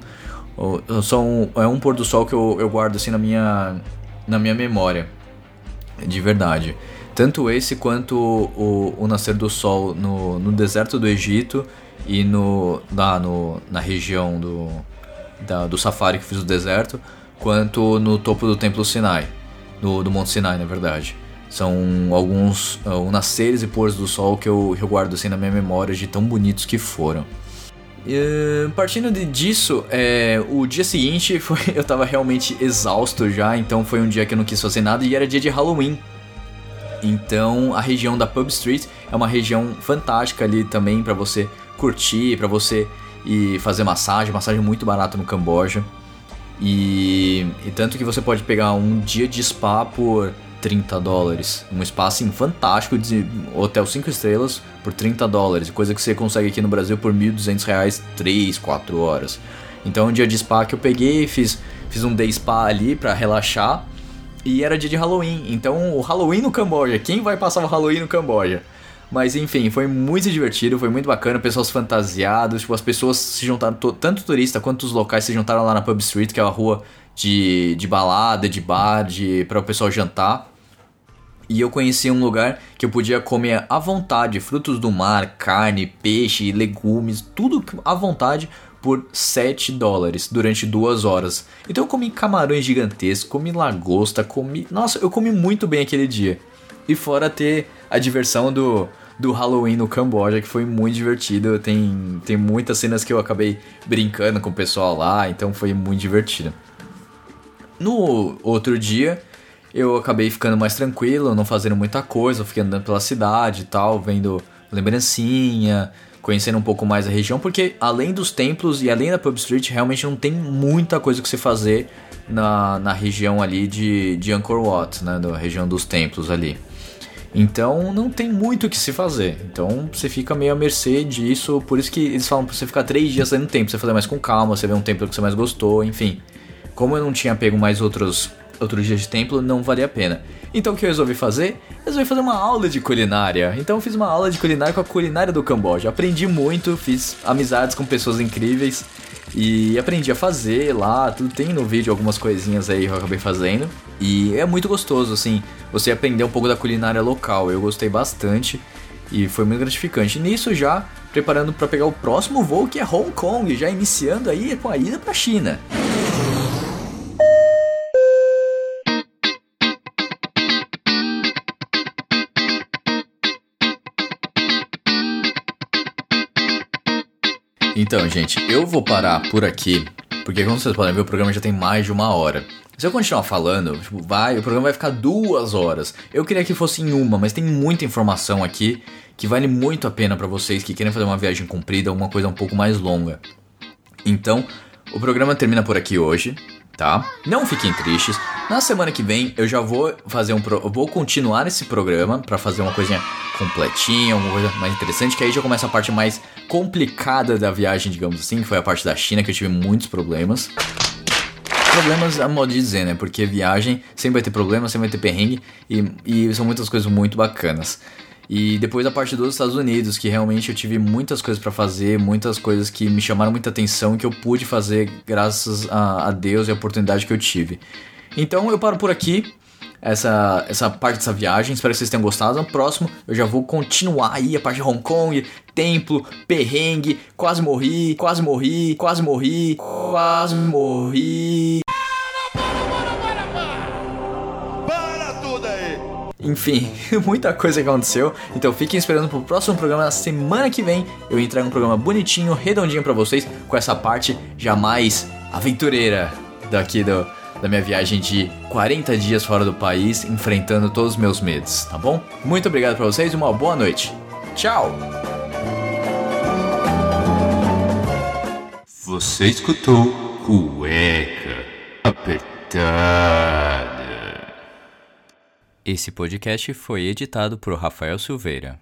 Um, é um pôr do sol que eu, eu guardo assim na minha. Na minha memória. De verdade. Tanto esse quanto o, o nascer do sol no, no deserto do Egito e no, lá no, na região do, da, do safari que fiz no deserto, quanto no topo do Templo Sinai, do, do Monte Sinai, na verdade. São alguns uh, nasceres e pôres do sol que eu, eu guardo assim na minha memória de tão bonitos que foram. E, partindo de, disso, é, o dia seguinte foi, eu tava realmente exausto já, então foi um dia que eu não quis fazer nada e era dia de Halloween. Então a região da Pub Street é uma região fantástica ali também para você curtir, para você e fazer massagem, massagem muito barata no Camboja. E, e, tanto que você pode pegar um dia de spa por 30 dólares. Um spa assim fantástico de hotel 5 estrelas por 30 dólares. Coisa que você consegue aqui no Brasil por 1.200 reais 3, 4 horas. Então um dia de spa que eu peguei, fiz, fiz um day spa ali para relaxar. E era dia de Halloween. Então o Halloween no Camboja. Quem vai passar o Halloween no Camboja? Mas enfim, foi muito divertido, foi muito bacana, pessoas fantasiadas, tipo, as pessoas se juntaram, tanto turista quanto os locais se juntaram lá na Pub Street, que é uma rua de, de balada, de bar, de para o pessoal jantar. E eu conheci um lugar que eu podia comer à vontade frutos do mar, carne, peixe, legumes, tudo à vontade por 7 dólares durante duas horas. Então eu comi camarões gigantescos, comi lagosta, comi. Nossa, eu comi muito bem aquele dia. E fora ter a diversão do, do Halloween no Camboja, que foi muito divertido. Tem, tem muitas cenas que eu acabei brincando com o pessoal lá, então foi muito divertido. No outro dia, eu acabei ficando mais tranquilo, não fazendo muita coisa, fiquei andando pela cidade e tal, vendo lembrancinha, conhecendo um pouco mais a região, porque além dos templos e além da Pub Street, realmente não tem muita coisa que você fazer na, na região ali de, de Angkor Wat, né, da região dos templos ali. Então não tem muito o que se fazer. Então você fica meio à mercê disso. Por isso que eles falam pra você ficar três dias dando tempo. Você fazer mais com calma, você vê um templo que você mais gostou, enfim. Como eu não tinha pego mais outros, outros dias de templo, não valia a pena. Então o que eu resolvi fazer? Resolvi fazer uma aula de culinária. Então eu fiz uma aula de culinária com a culinária do Camboja. Aprendi muito, fiz amizades com pessoas incríveis. E aprendi a fazer lá, tudo tem no vídeo algumas coisinhas aí que eu acabei fazendo. E é muito gostoso, assim, você aprender um pouco da culinária local. Eu gostei bastante e foi muito gratificante. Nisso já preparando para pegar o próximo voo que é Hong Kong, já iniciando aí com a ida para China. Então, gente, eu vou parar por aqui, porque como vocês podem ver, o programa já tem mais de uma hora. Se eu continuar falando, tipo, vai, o programa vai ficar duas horas. Eu queria que fosse em uma, mas tem muita informação aqui que vale muito a pena para vocês que querem fazer uma viagem comprida, uma coisa um pouco mais longa. Então, o programa termina por aqui hoje, tá? Não fiquem tristes. Na semana que vem eu já vou fazer um pro... eu vou continuar esse programa para fazer uma coisinha completinha, uma coisa mais interessante, que aí já começa a parte mais complicada da viagem, digamos assim, que foi a parte da China que eu tive muitos problemas. Problemas a modo de dizer, né? Porque viagem sempre vai ter problemas, sempre vai ter perrengue e, e são muitas coisas muito bacanas. E depois a parte dos Estados Unidos, que realmente eu tive muitas coisas para fazer, muitas coisas que me chamaram muita atenção que eu pude fazer graças a, a Deus e a oportunidade que eu tive. Então eu paro por aqui essa, essa parte dessa viagem. Espero que vocês tenham gostado. No próximo eu já vou continuar aí a parte de Hong Kong, templo, perrengue, quase morri, quase morri, quase morri, quase morri. Enfim, muita coisa que aconteceu. Então fiquem esperando pro próximo programa na semana que vem. Eu entrego um programa bonitinho, redondinho para vocês, com essa parte jamais aventureira daqui do, da minha viagem de 40 dias fora do país, enfrentando todos os meus medos, tá bom? Muito obrigado para vocês e uma boa noite. Tchau! Você escutou Cueca Apertada. Esse podcast foi editado por Rafael Silveira.